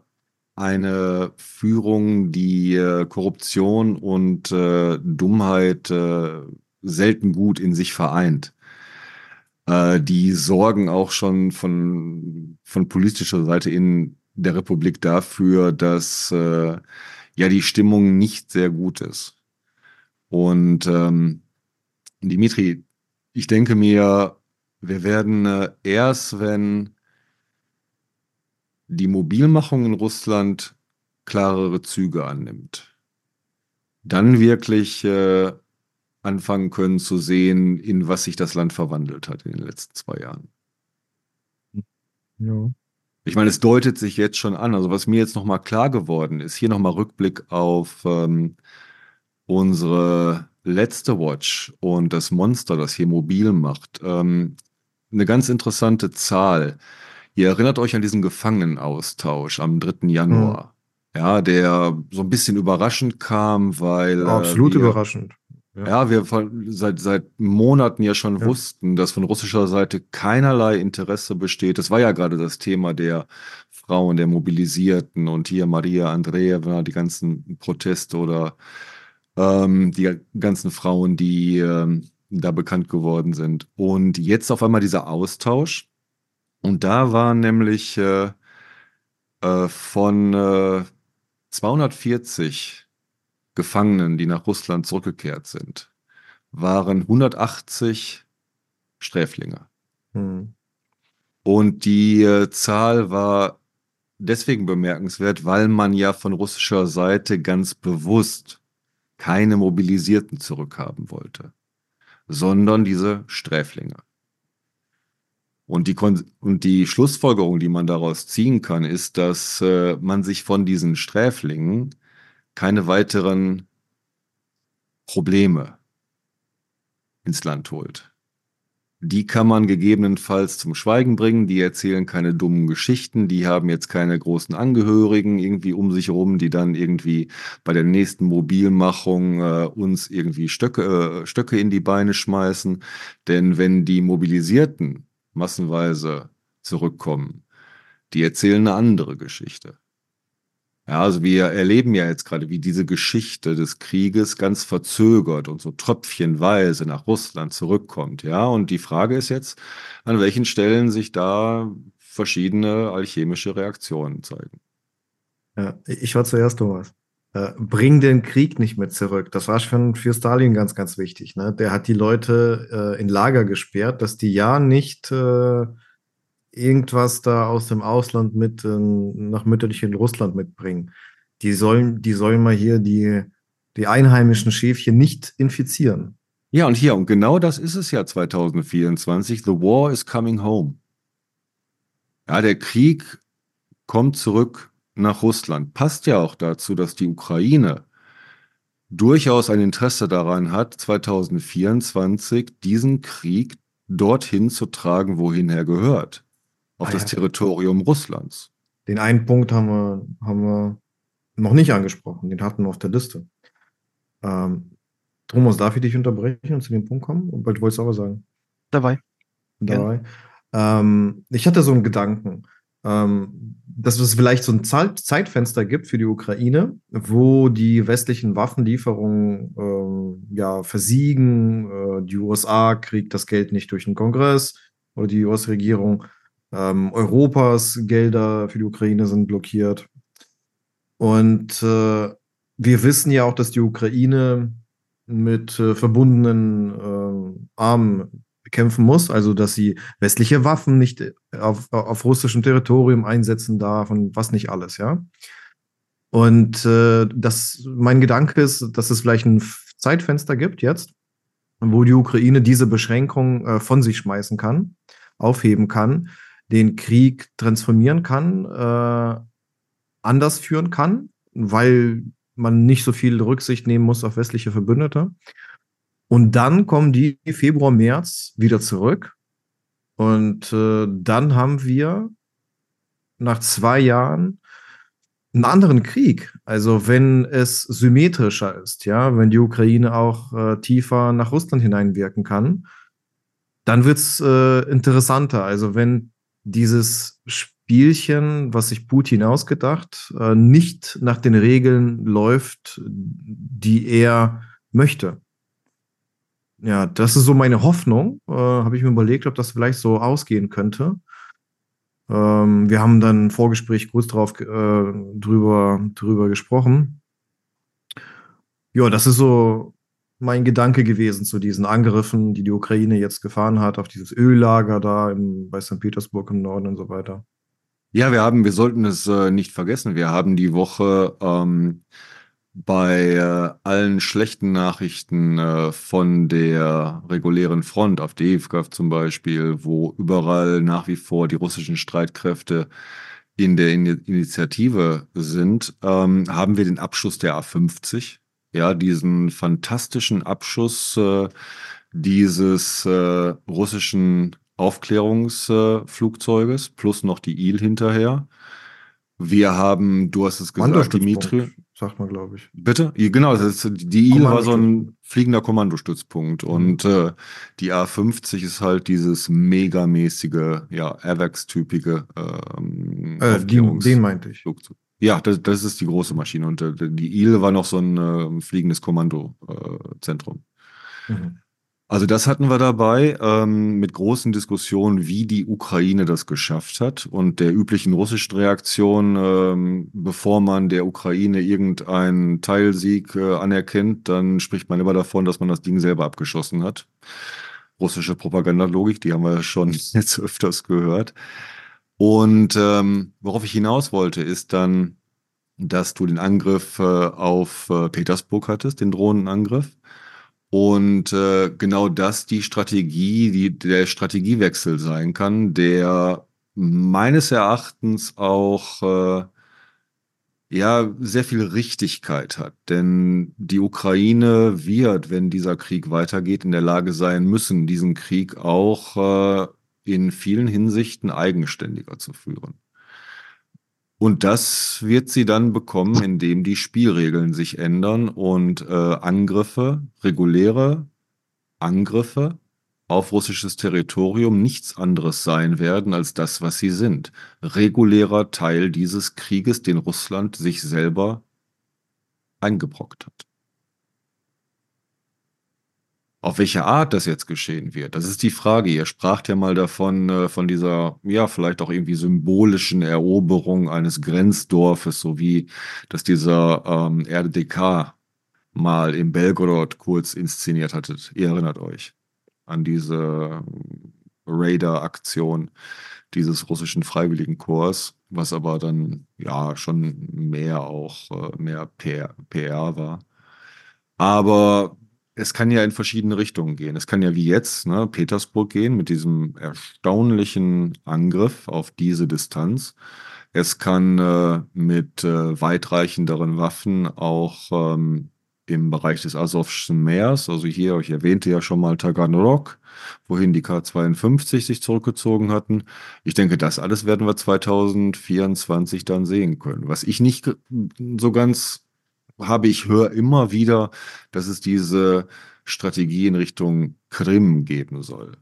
eine Führung, die äh, Korruption und äh, Dummheit äh, selten gut in sich vereint. Äh, die sorgen auch schon von, von politischer Seite in der Republik dafür, dass äh, ja die Stimmung nicht sehr gut ist. Und ähm, Dimitri, ich denke mir, wir werden äh, erst, wenn die Mobilmachung in Russland klarere Züge annimmt, dann wirklich äh, anfangen können zu sehen, in was sich das Land verwandelt hat in den letzten zwei Jahren. Ja. Ich meine, es deutet sich jetzt schon an. Also was mir jetzt nochmal klar geworden ist, hier nochmal Rückblick auf ähm, unsere letzte Watch und das Monster, das hier mobil macht. Ähm, eine ganz interessante Zahl. Ihr erinnert euch an diesen Gefangenenaustausch am 3. Januar. Mhm. Ja, der so ein bisschen überraschend kam, weil. Absolut äh, wir, überraschend. Ja, ja wir seit, seit Monaten ja schon ja. wussten, dass von russischer Seite keinerlei Interesse besteht. Das war ja gerade das Thema der Frauen, der Mobilisierten und hier Maria Andreeva, die ganzen Proteste oder ähm, die ganzen Frauen, die ähm, da bekannt geworden sind. Und jetzt auf einmal dieser Austausch. Und da war nämlich äh, äh, von äh, 240 Gefangenen, die nach Russland zurückgekehrt sind, waren 180 Sträflinge. Hm. Und die äh, Zahl war deswegen bemerkenswert, weil man ja von russischer Seite ganz bewusst keine Mobilisierten zurückhaben wollte, sondern diese Sträflinge. Und die, Kon und die Schlussfolgerung, die man daraus ziehen kann, ist, dass äh, man sich von diesen Sträflingen keine weiteren Probleme ins Land holt. Die kann man gegebenenfalls zum Schweigen bringen. Die erzählen keine dummen Geschichten. Die haben jetzt keine großen Angehörigen irgendwie um sich herum, die dann irgendwie bei der nächsten Mobilmachung äh, uns irgendwie Stöcke, äh, Stöcke in die Beine schmeißen. Denn wenn die Mobilisierten massenweise zurückkommen, die erzählen eine andere Geschichte. Ja, also wir erleben ja jetzt gerade, wie diese Geschichte des Krieges ganz verzögert und so tröpfchenweise nach Russland zurückkommt. Ja, und die Frage ist jetzt, an welchen Stellen sich da verschiedene alchemische Reaktionen zeigen. Ja, ich war zuerst Thomas. Äh, bring den Krieg nicht mehr zurück. Das war schon für Stalin ganz, ganz wichtig. Ne? Der hat die Leute äh, in Lager gesperrt, dass die ja nicht äh, irgendwas da aus dem Ausland mit äh, nach mütterlichen Russland mitbringen. Die sollen, die sollen mal hier die, die einheimischen Schäfchen nicht infizieren. Ja, und hier, und genau das ist es ja 2024. The war is coming home. Ja, der Krieg kommt zurück nach Russland. Passt ja auch dazu, dass die Ukraine durchaus ein Interesse daran hat, 2024 diesen Krieg dorthin zu tragen, wohin er gehört auf ah, das ja. Territorium Russlands. Den einen Punkt haben wir, haben wir noch nicht angesprochen, den hatten wir auf der Liste. Ähm, Thomas, darf ich dich unterbrechen und zu dem Punkt kommen? Weil du wolltest auch was sagen. Dabei. Dabei. Ähm, ich hatte so einen Gedanken, ähm, dass es vielleicht so ein Zeitfenster gibt für die Ukraine, wo die westlichen Waffenlieferungen ähm, ja versiegen, äh, die USA kriegt das Geld nicht durch den Kongress oder die US-Regierung ähm, Europas Gelder für die Ukraine sind blockiert. Und äh, wir wissen ja auch, dass die Ukraine mit äh, verbundenen äh, Armen kämpfen muss, also dass sie westliche Waffen nicht auf, auf russischem Territorium einsetzen darf und was nicht alles, ja. Und äh, das, mein Gedanke ist, dass es vielleicht ein Zeitfenster gibt jetzt, wo die Ukraine diese Beschränkung äh, von sich schmeißen kann, aufheben kann, den Krieg transformieren kann, äh, anders führen kann, weil man nicht so viel Rücksicht nehmen muss auf westliche Verbündete. Und dann kommen die Februar, März wieder zurück. Und äh, dann haben wir nach zwei Jahren einen anderen Krieg. Also wenn es symmetrischer ist, ja, wenn die Ukraine auch äh, tiefer nach Russland hineinwirken kann, dann wird es äh, interessanter. Also wenn dieses Spielchen, was sich Putin ausgedacht, äh, nicht nach den Regeln läuft, die er möchte. Ja, das ist so meine Hoffnung. Äh, Habe ich mir überlegt, ob das vielleicht so ausgehen könnte. Ähm, wir haben dann im Vorgespräch kurz drauf äh, drüber, drüber gesprochen. Ja, das ist so mein Gedanke gewesen zu diesen Angriffen, die die Ukraine jetzt gefahren hat, auf dieses Öllager da im, bei St. Petersburg im Norden und so weiter. Ja, wir haben, wir sollten es äh, nicht vergessen. Wir haben die Woche ähm, bei äh, allen schlechten Nachrichten äh, von der regulären Front auf Devkav zum Beispiel, wo überall nach wie vor die russischen Streitkräfte in der In Initiative sind, ähm, haben wir den Abschuss der A50. Ja, diesen fantastischen Abschuss äh, dieses äh, russischen Aufklärungsflugzeuges plus noch die Il hinterher. Wir haben, du hast es gesagt, Dimitri sagt man, glaube ich. Bitte? Genau, ist, die IL war so ein fliegender Kommandostützpunkt mhm. und äh, die A50 ist halt dieses megamäßige, ja, AVAX-typige ähm, äh, den, den meinte ich. Flugzeug. Ja, das, das ist die große Maschine und äh, die IL war noch so ein äh, fliegendes Kommandozentrum. Mhm. Also das hatten wir dabei ähm, mit großen Diskussionen, wie die Ukraine das geschafft hat und der üblichen russischen Reaktion, ähm, bevor man der Ukraine irgendeinen Teilsieg äh, anerkennt, dann spricht man immer davon, dass man das Ding selber abgeschossen hat. Russische Propagandalogik, die haben wir schon jetzt öfters gehört. Und ähm, worauf ich hinaus wollte, ist dann, dass du den Angriff äh, auf äh, Petersburg hattest, den Drohnenangriff. Und äh, genau das die Strategie, die, der Strategiewechsel sein kann, der meines Erachtens auch äh, ja sehr viel Richtigkeit hat. Denn die Ukraine wird, wenn dieser Krieg weitergeht, in der Lage sein müssen, diesen Krieg auch äh, in vielen Hinsichten eigenständiger zu führen. Und das wird sie dann bekommen, indem die Spielregeln sich ändern und äh, Angriffe, reguläre Angriffe auf russisches Territorium nichts anderes sein werden als das, was sie sind. Regulärer Teil dieses Krieges, den Russland sich selber eingebrockt hat. Auf welche Art das jetzt geschehen wird, das ist die Frage. Ihr spracht ja mal davon, äh, von dieser, ja, vielleicht auch irgendwie symbolischen Eroberung eines Grenzdorfes, so wie dass dieser ähm, RDK mal in Belgorod kurz inszeniert hattet. Ihr erinnert euch an diese Raider-Aktion dieses russischen Freiwilligenkorps, was aber dann ja schon mehr auch äh, mehr PR, PR war. Aber es kann ja in verschiedene Richtungen gehen. Es kann ja wie jetzt, ne, Petersburg gehen mit diesem erstaunlichen Angriff auf diese Distanz. Es kann äh, mit äh, weitreichenderen Waffen auch ähm, im Bereich des Asowschen Meers, also hier, ich erwähnte ja schon mal Taganrog, wohin die K-52 sich zurückgezogen hatten. Ich denke, das alles werden wir 2024 dann sehen können. Was ich nicht so ganz habe, ich höre immer wieder, dass es diese Strategie in Richtung Krim geben soll.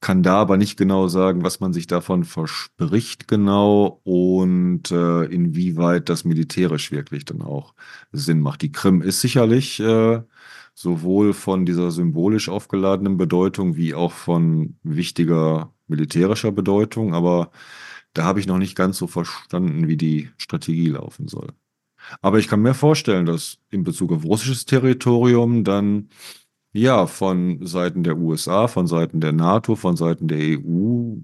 Kann da aber nicht genau sagen, was man sich davon verspricht genau und äh, inwieweit das militärisch wirklich dann auch Sinn macht. Die Krim ist sicherlich äh, sowohl von dieser symbolisch aufgeladenen Bedeutung wie auch von wichtiger militärischer Bedeutung, aber da habe ich noch nicht ganz so verstanden, wie die Strategie laufen soll. Aber ich kann mir vorstellen, dass in Bezug auf russisches Territorium dann ja von Seiten der USA, von Seiten der NATO, von Seiten der EU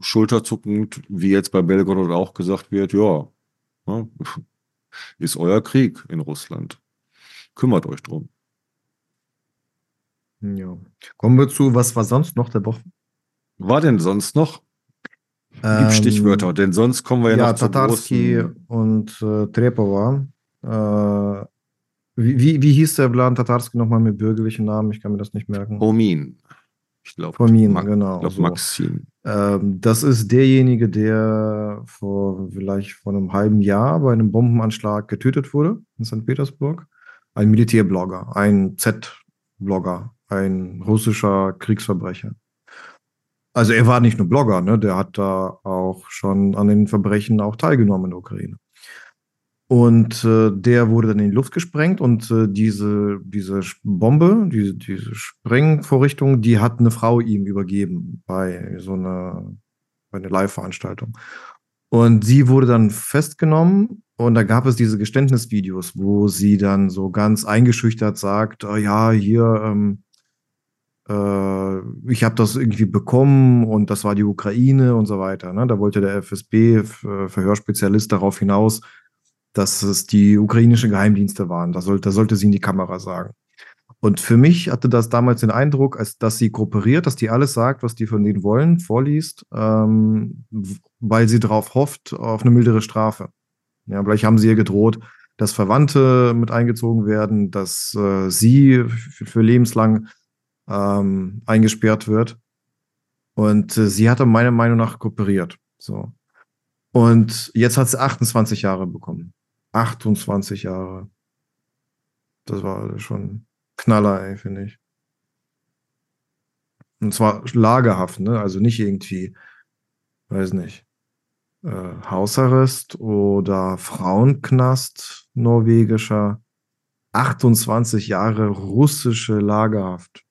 schulterzuckend, wie jetzt bei Belgorod auch gesagt wird, ja, ne, ist euer Krieg in Russland. Kümmert euch drum. Ja. Kommen wir zu, was war sonst noch der Woche? War denn sonst noch? Gib Ähm, Stichwörter, denn sonst kommen wir ja, Ja, noch Tatarski und äh, Trepova. Äh, wie, wie, wie hieß der Blan Tatarski nochmal mit bürgerlichen Namen? Ich kann mir das nicht merken. Fomin. Ich glaube, Fomin, Ma genau, Ich glaube, so. Maxim. Ähm, das ist derjenige, der vor vielleicht vor einem halben Jahr bei einem Bombenanschlag getötet wurde in St. Petersburg. Ein Militärblogger, ein Z-Blogger, ein russischer Kriegsverbrecher. Also er war nicht nur Blogger, ne? der hat da auch schon an den Verbrechen auch teilgenommen in der Ukraine. Und äh, der wurde dann in die Luft gesprengt und äh, diese, diese Bombe, diese, diese Sprengvorrichtung, die hat eine Frau ihm übergeben bei so einer, einer Live-Veranstaltung. Und sie wurde dann festgenommen und da gab es diese Geständnisvideos, wo sie dann so ganz eingeschüchtert sagt, oh ja, hier, ähm, äh, ich habe das irgendwie bekommen und das war die Ukraine und so weiter. Ne? Da wollte der FSB-Verhörspezialist darauf hinaus, dass es die ukrainischen Geheimdienste waren. Da sollte, da sollte sie in die Kamera sagen. Und für mich hatte das damals den Eindruck, als dass sie kooperiert, dass die alles sagt, was die von denen wollen, vorliest, ähm, weil sie darauf hofft, auf eine mildere Strafe. Ja, vielleicht haben sie ihr gedroht, dass Verwandte mit eingezogen werden, dass äh, sie für lebenslang ähm, eingesperrt wird. Und äh, sie hatte meiner Meinung nach kooperiert. So. Und jetzt hat sie 28 Jahre bekommen. 28 Jahre. Das war schon Knaller, finde ich. Und zwar lagerhaft, ne? Also nicht irgendwie, weiß nicht, äh, Hausarrest oder Frauenknast, norwegischer. 28 Jahre russische Lagerhaft.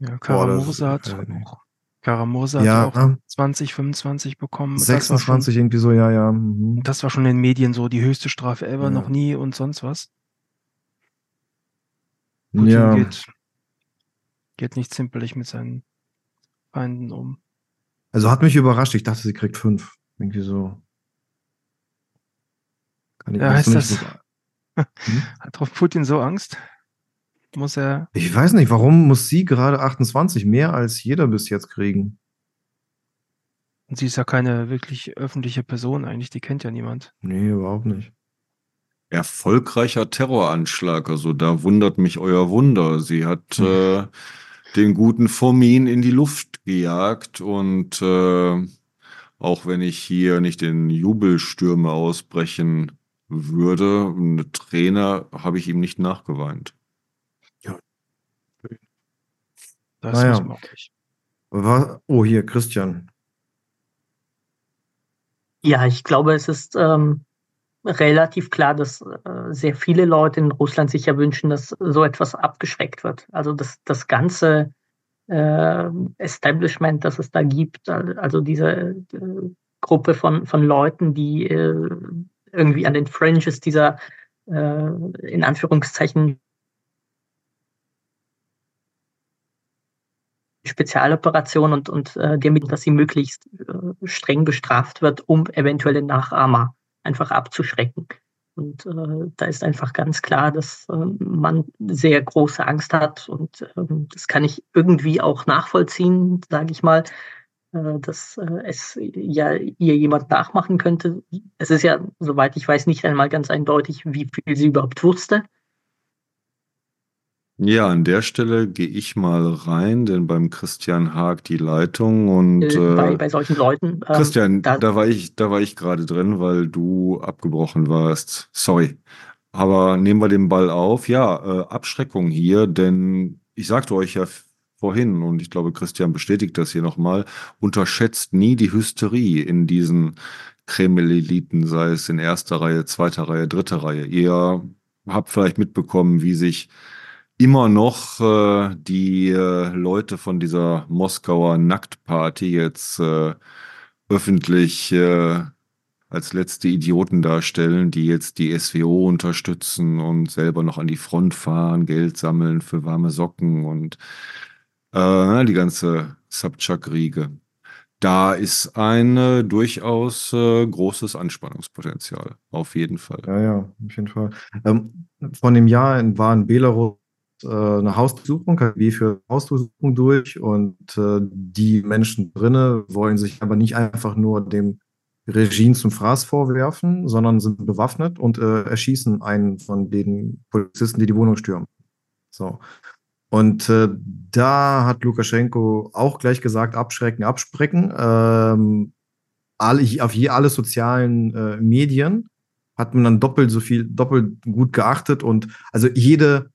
Ja, Karamursa hat äh, auch, Karamursa Ja, hat auch 20, 25 bekommen. Das war schon, 26 irgendwie so, ja, ja. mhm. das war schon in den Medien so die höchste Strafe ever, Ja. noch nie und sonst was. Putin Ja, geht, geht nicht zimperlich mit seinen Feinden um. also hat mich überrascht. Ich dachte, sie kriegt fünf. Irgendwie so. Kann ich Ja, heißt das- so- Hm? Hat drauf Putin so Angst? Muss er, Ich weiß nicht, warum muss sie gerade 28 mehr als jeder bis jetzt kriegen? und sie ist ja keine wirklich öffentliche Person eigentlich, die kennt ja niemand. Nee, überhaupt nicht. Erfolgreicher Terroranschlag, also da wundert mich euer Wunder. Sie hat Hm. äh, den guten Fomin in die Luft gejagt und äh, auch wenn ich hier nicht in Jubelstürme ausbrechen würde, eine Träne habe ich ihm nicht nachgeweint. Das Naja. muss man auch nicht. Wa- Oh, hier, Christian. Ja, ich glaube, es ist ähm, relativ klar, dass äh, sehr viele Leute in Russland sich ja wünschen, dass so etwas abgeschreckt wird. Also das, das ganze äh, Establishment, das es da gibt, al- also diese äh, Gruppe von, von Leuten, die äh, irgendwie an den Fringes dieser äh, in Anführungszeichen Spezialoperation und, und äh, damit, dass sie möglichst äh, streng bestraft wird, um eventuelle Nachahmer einfach abzuschrecken. Und äh, da ist einfach ganz klar, dass äh, man sehr große Angst hat und ähm, das kann ich irgendwie auch nachvollziehen, sage ich mal, äh, dass äh, es ja ihr jemand nachmachen könnte. Es ist ja, soweit ich weiß, nicht einmal ganz eindeutig, wie viel sie überhaupt wusste. Ja, an der Stelle gehe ich mal rein, denn beim Christian hakt die Leitung und Äh, bei, äh, bei solchen Leuten. ähm, Christian, da- da war ich, da war ich gerade drin, weil du abgebrochen warst. Sorry. Aber nehmen wir den Ball auf. Ja, äh, Abschreckung hier, denn ich sagte euch ja vorhin, und ich glaube, Christian bestätigt das hier nochmal, unterschätzt nie die Hysterie in diesen Kreml-Eliten, sei es in erster Reihe, zweiter Reihe, dritter Reihe. Ihr habt vielleicht mitbekommen, wie sich immer noch äh, die äh, Leute von dieser Moskauer Nacktparty jetzt äh, öffentlich äh, als letzte Idioten darstellen, die jetzt die SWO unterstützen und selber noch an die Front fahren, Geld sammeln für warme Socken und äh, die ganze Subchuck-Riege. Da ist ein durchaus äh, großes Anspannungspotenzial, auf jeden Fall. Ja, ja, auf jeden Fall. Ähm, von dem Jahr in, war in Belarus eine Hausdurchsuchung, KGB für Hausdurchsuchung durch und äh, die Menschen drinnen wollen sich aber nicht einfach nur dem Regime zum Fraß vorwerfen, sondern sind bewaffnet und äh, erschießen einen von den Polizisten, die die Wohnung stürmen. So. Und äh, da hat Lukaschenko auch gleich gesagt, abschrecken, absprechen. Ähm, alle, auf je alle sozialen äh, Medien hat man dann doppelt so viel, doppelt gut geachtet und also jede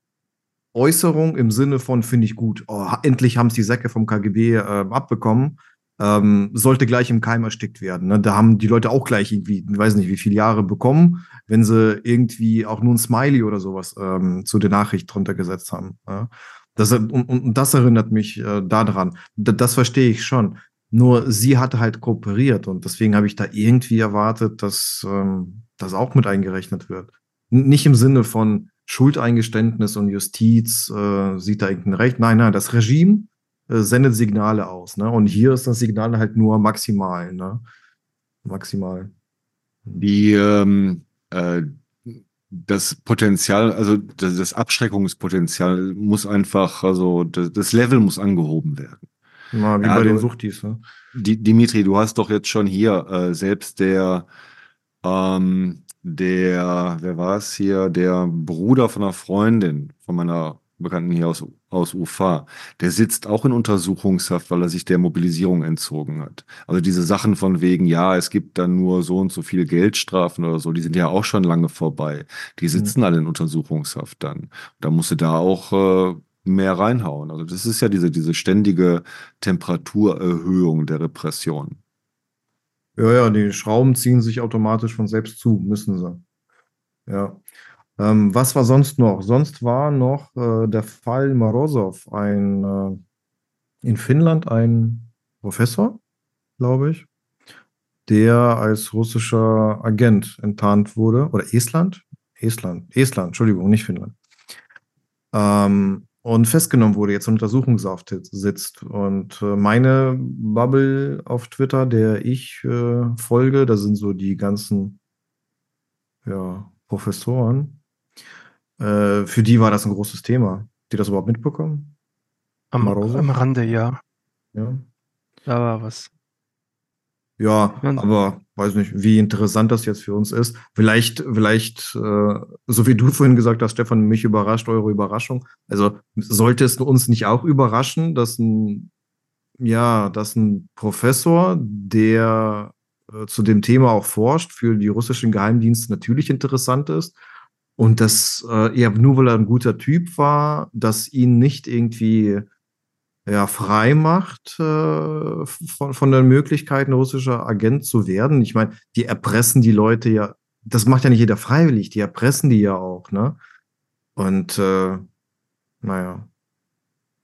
Äußerung im Sinne von finde ich gut, oh, endlich haben es die Säcke vom KGB äh, abbekommen, ähm, sollte gleich im Keim erstickt werden. Ne? Da haben die Leute auch gleich irgendwie, weiß nicht, wie viele Jahre bekommen, wenn sie irgendwie auch nur ein Smiley oder sowas ähm, zu der Nachricht drunter gesetzt haben. Ja? Das, und, und, das erinnert mich äh, daran. D das verstehe ich schon. Nur sie hatte halt kooperiert und deswegen habe ich da irgendwie erwartet, dass ähm, das auch mit eingerechnet wird. N nicht im Sinne von Schuldeingeständnis und Justiz äh, sieht da irgendein Recht. Nein, nein, das Regime äh, sendet Signale aus. Ne? Und hier ist das Signal halt nur maximal. Ne? Maximal. Die, ähm, äh, das Potenzial, also das, das, Abschreckungspotenzial muss einfach, also das, das Level muss angehoben werden. Na, wie ja, bei den Suchtis. Ne? Dimitri, du hast doch jetzt schon hier äh, selbst der, ähm, der, wer war es hier, der Bruder von einer Freundin, von meiner Bekannten hier aus, aus Ufa, der sitzt auch in Untersuchungshaft, weil er sich der Mobilisierung entzogen hat. Also diese Sachen von wegen, ja, es gibt dann nur so und so viel Geldstrafen oder so, die sind ja auch schon lange vorbei. Die sitzen mhm. alle in Untersuchungshaft dann. Da musst du da auch äh, mehr reinhauen. Also das ist ja diese, diese ständige Temperaturerhöhung der Repression. Ja, ja, die Schrauben ziehen sich automatisch von selbst zu, müssen sie. Ja. Ähm, was war sonst noch? Sonst war noch äh, der Fall Morozov, ein äh, in Finnland ein Professor, glaube ich, der als russischer Agent enttarnt wurde. Oder Estland? Estland, Estland, Entschuldigung, nicht Finnland. Ähm, und festgenommen wurde, jetzt in Untersuchungshaft sitzt. Und äh, meine Bubble auf Twitter, der ich äh, folge, da sind so die ganzen ja, Professoren, äh, für die war das ein großes Thema. Die das überhaupt mitbekommen? Am, am Rande, ja. Ja. Da war was. Ja, aber weiß nicht, wie interessant das jetzt für uns ist. Vielleicht, vielleicht, äh, so wie du vorhin gesagt hast, Stefan, mich überrascht eure Überraschung. Also sollte es uns nicht auch überraschen, dass ein, ja, dass ein Professor, der äh, zu dem Thema auch forscht, für die russischen Geheimdienste natürlich interessant ist und dass äh, er nur weil er ein guter Typ war, dass ihn nicht irgendwie ja, frei macht äh, von, von der Möglichkeit, ein russischer Agent zu werden. Ich meine, die erpressen die Leute ja, das macht ja nicht jeder freiwillig, die erpressen die ja auch, ne? Und äh, naja.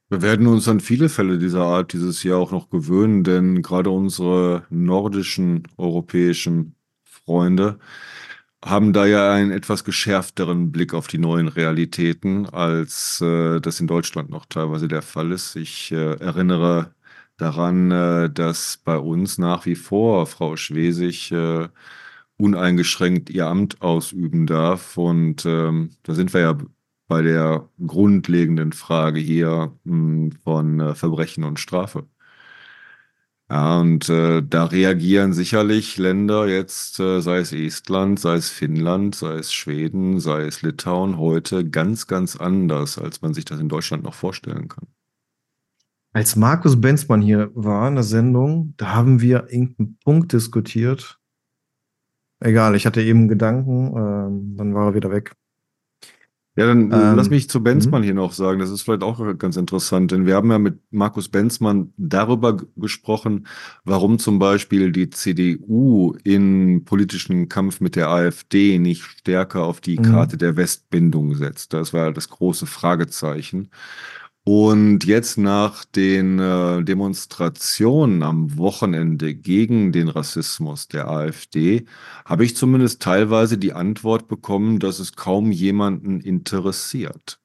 Wir werden uns an viele Fälle dieser Art dieses Jahr auch noch gewöhnen, denn gerade unsere nordischen europäischen Freunde haben da ja einen etwas geschärfteren Blick auf die neuen Realitäten, als äh, das in Deutschland noch teilweise der Fall ist. Ich äh, erinnere daran, äh, dass bei uns nach wie vor Frau Schwesig äh, uneingeschränkt ihr Amt ausüben darf. Und ähm, da sind wir ja bei der grundlegenden Frage hier mh, hm, von äh, Verbrechen und Strafe. Ja, und äh, da reagieren sicherlich Länder jetzt, äh, sei es Estland, sei es Finnland, sei es Schweden, sei es Litauen, heute ganz, ganz anders, als man sich das in Deutschland noch vorstellen kann. Als Markus Benzmann hier war in der Sendung, da haben wir irgendeinen Punkt diskutiert. Egal, ich hatte eben Gedanken, ähm, dann war er wieder weg. Ja, dann ähm, lass mich zu Benzmann mhm. hier noch sagen. Das ist vielleicht auch ganz interessant, denn wir haben ja mit Markus Benzmann darüber gesprochen, warum zum Beispiel die CDU in politischen Kampf mit der AfD nicht stärker auf die mhm. Karte der Westbindung setzt. Das war das große Fragezeichen. Und jetzt nach den äh, Demonstrationen am Wochenende gegen den Rassismus der AfD habe ich zumindest teilweise die Antwort bekommen, dass es kaum jemanden interessiert.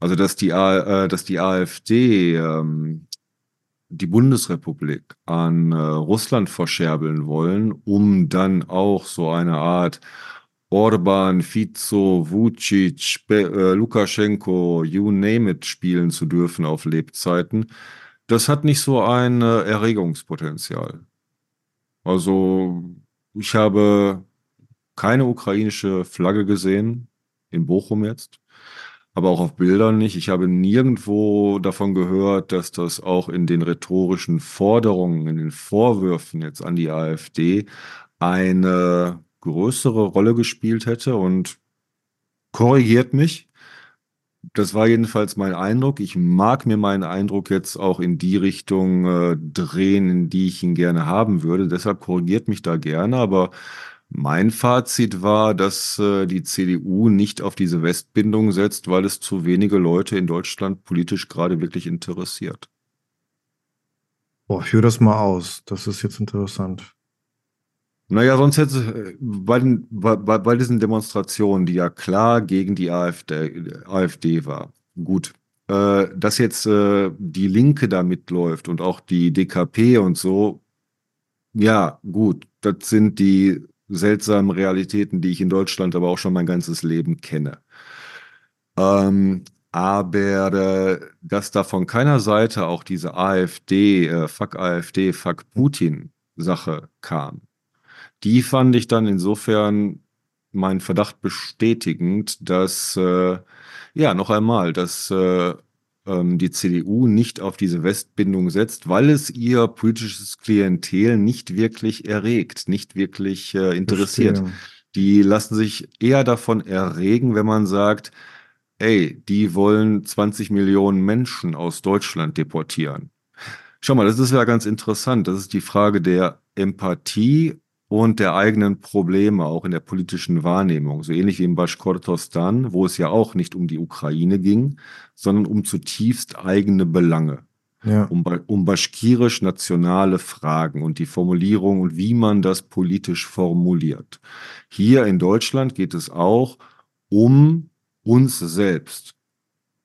Also dass die, äh, dass die AfD ähm, die Bundesrepublik an äh, Russland verscherbeln wollen, um dann auch so eine Art Orban, Fico, Vucic, Be äh, Lukaschenko, you name it, spielen zu dürfen auf Lebzeiten, das hat nicht so ein äh, Erregungspotenzial. Also ich habe keine ukrainische Flagge gesehen, in Bochum jetzt, aber auch auf Bildern nicht. Ich habe nirgendwo davon gehört, dass das auch in den rhetorischen Forderungen, in den Vorwürfen jetzt an die AfD eine größere Rolle gespielt hätte und korrigiert mich. Das war jedenfalls mein Eindruck. Ich mag mir meinen Eindruck jetzt auch in die Richtung äh, drehen, in die ich ihn gerne haben würde. Deshalb korrigiert mich da gerne. Aber mein Fazit war, dass äh, die CDU nicht auf diese Westbindung setzt, weil es zu wenige Leute in Deutschland politisch gerade wirklich interessiert. Boah, führ das mal aus. Das ist jetzt interessant. Naja, sonst hätte bei, den, bei, bei diesen Demonstrationen, die ja klar gegen die AfD, AfD war, gut, äh, dass jetzt äh, die Linke da mitläuft und auch die DKP und so, ja, gut, das sind die seltsamen Realitäten, die ich in Deutschland aber auch schon mein ganzes Leben kenne. Ähm, aber äh, dass da von keiner Seite auch diese AfD, äh, Fuck AfD, Fuck Putin Sache kam, die fand ich dann insofern meinen Verdacht bestätigend, dass, äh, ja, noch einmal, dass äh, ähm, die CDU nicht auf diese Westbindung setzt, weil es ihr politisches Klientel nicht wirklich erregt, nicht wirklich äh, interessiert. Verstehe. Die lassen sich eher davon erregen, wenn man sagt, ey, die wollen 20 Millionen Menschen aus Deutschland deportieren. Schau mal, das ist ja ganz interessant. Das ist die Frage der Empathie und der eigenen Probleme auch in der politischen Wahrnehmung. So ähnlich wie in Baschkortostan, wo es ja auch nicht um die Ukraine ging, sondern um zutiefst eigene Belange. Ja. Um, um baschkirisch-nationale Fragen und die Formulierung und wie man das politisch formuliert. Hier in Deutschland geht es auch um uns selbst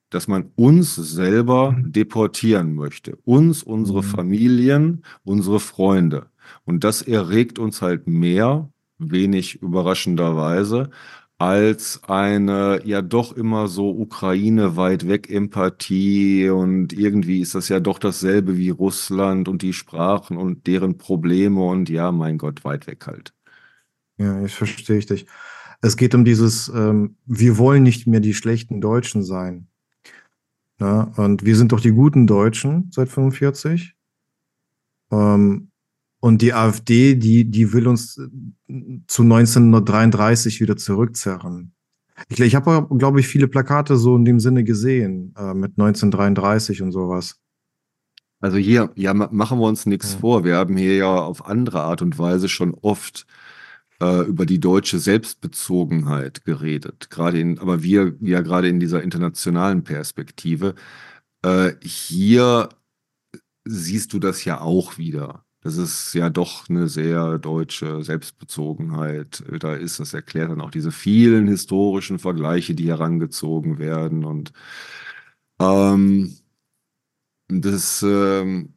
dass man uns selber Mhm. deportieren möchte. Uns, unsere Mhm. Familien, unsere Freunde. Und das erregt uns halt mehr, wenig überraschenderweise, als eine ja doch immer so Ukraine weit weg Empathie und irgendwie ist das ja doch dasselbe wie Russland und die Sprachen und deren Probleme und ja, mein Gott, weit weg halt. Ja, jetzt verstehe ich dich. Es geht um dieses, ähm, wir wollen nicht mehr die schlechten Deutschen sein. Ja, und wir sind doch die guten Deutschen seit 45. Ähm, und die AfD, die, die will uns äh, zu 1933 wieder zurückzerren. Ich, ich habe, glaube ich, viele Plakate so in dem Sinne gesehen, äh, mit 1933 und sowas. Also hier, ja, ma- machen wir uns nichts Ja. vor. Wir haben hier ja auf andere Art und Weise schon oft äh, über die deutsche Selbstbezogenheit geredet. Gerade in, aber wir ja gerade in dieser internationalen Perspektive. Äh, hier siehst du das ja auch wieder. Das ist ja doch eine sehr deutsche Selbstbezogenheit. Da ist, das erklärt dann auch diese vielen historischen Vergleiche, die herangezogen werden. Und ähm, das ähm,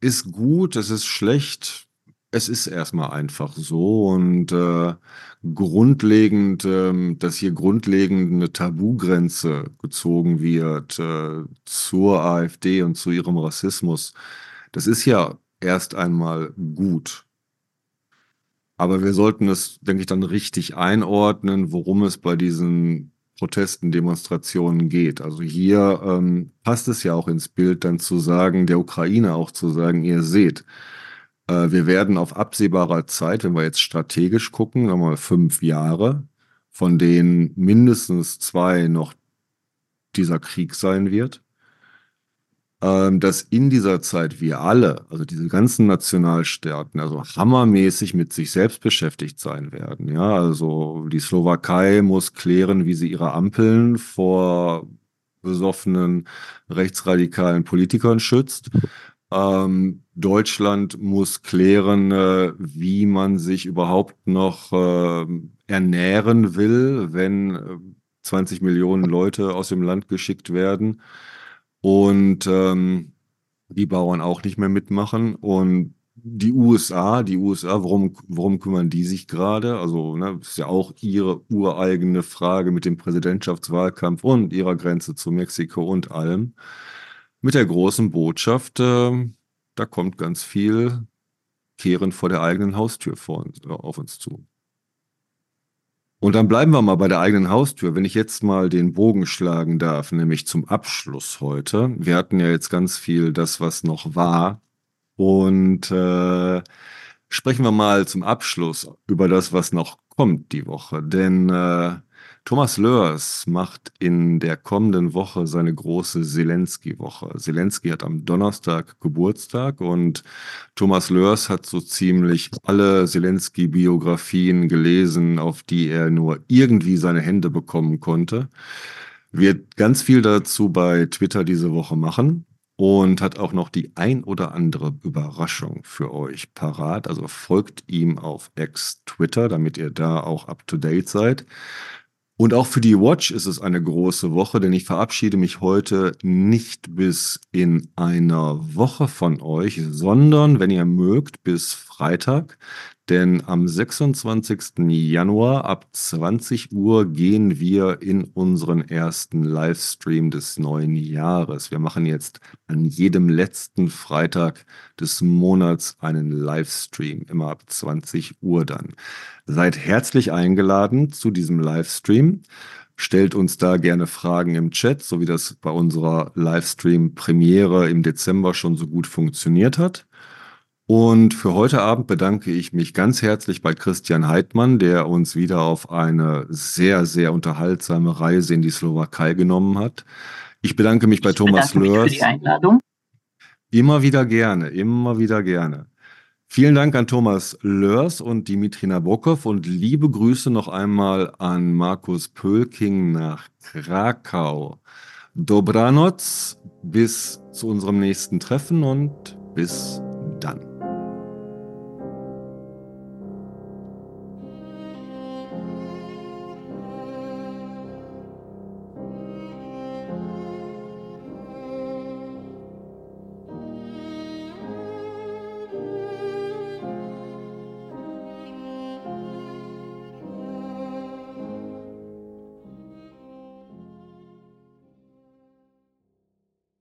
ist gut, es ist schlecht. Es ist erstmal einfach so und äh, grundlegend, ähm, dass hier grundlegend eine Tabugrenze gezogen wird äh, zur AfD und zu ihrem Rassismus, das ist ja erst einmal gut. Aber wir sollten es, denke ich, dann richtig einordnen, worum es bei diesen Protesten, Demonstrationen geht. Also hier ähm, passt es ja auch ins Bild, dann zu sagen, der Ukraine auch zu sagen, ihr seht, äh, wir werden auf absehbarer Zeit, wenn wir jetzt strategisch gucken, nochmal fünf Jahre, von denen mindestens zwei noch dieser Krieg sein wird, dass in dieser Zeit wir alle, also diese ganzen Nationalstaaten, also hammermäßig mit sich selbst beschäftigt sein werden. Ja, also die Slowakei muss klären, wie sie ihre Ampeln vor besoffenen rechtsradikalen Politikern schützt. Ähm, Deutschland muss klären, äh, wie man sich überhaupt noch äh, ernähren will, wenn äh, 20 Millionen Leute aus dem Land geschickt werden und ähm, die Bauern auch nicht mehr mitmachen. Und die USA, die USA, worum, worum kümmern die sich gerade? Also, ne, ist ja auch ihre ureigene Frage mit dem Präsidentschaftswahlkampf und ihrer Grenze zu Mexiko und allem. Mit der großen Botschaft, äh, da kommt ganz viel Kehren vor der eigenen Haustür vor, auf uns zu. Und dann bleiben wir mal bei der eigenen Haustür. Wenn ich jetzt mal den Bogen schlagen darf, nämlich zum Abschluss heute. Wir hatten ja jetzt ganz viel das, was noch war. Und äh, sprechen wir mal zum Abschluss über das, was noch kommt die Woche. Denn äh, Thomas Lörs macht in der kommenden Woche seine große Zelensky-Woche. Zelensky hat am Donnerstag Geburtstag und Thomas Lörs hat so ziemlich alle Zelensky-Biografien gelesen, auf die er nur irgendwie seine Hände bekommen konnte. Wird ganz viel dazu bei Twitter diese Woche machen und hat auch noch die ein oder andere Überraschung für euch parat. Also folgt ihm auf Ex-Twitter, damit ihr da auch up-to-date seid. Und auch für die Watch ist es eine große Woche, denn ich verabschiede mich heute nicht bis in einer Woche von euch, sondern, wenn ihr mögt, bis Freitag. Denn am 26. Januar ab 20 Uhr gehen wir in unseren ersten Livestream des neuen Jahres. Wir machen jetzt an jedem letzten Freitag des Monats einen Livestream, immer ab 20 Uhr dann. Seid herzlich eingeladen zu diesem Livestream. Stellt uns da gerne Fragen im Chat, so wie das bei unserer Livestream-Premiere im Dezember schon so gut funktioniert hat. Und für heute Abend bedanke ich mich ganz herzlich bei Christian Heidmann, der uns wieder auf eine sehr, sehr unterhaltsame Reise in die Slowakei genommen hat. Ich bedanke mich bei ich Thomas Lörs. Für die Einladung. Immer wieder gerne, immer wieder gerne. Vielen Dank an Thomas Lörs und Dimitri Nabokov und liebe Grüße noch einmal an Markus Pölking nach Krakau. Dobranoc, bis zu unserem nächsten Treffen und bis dann.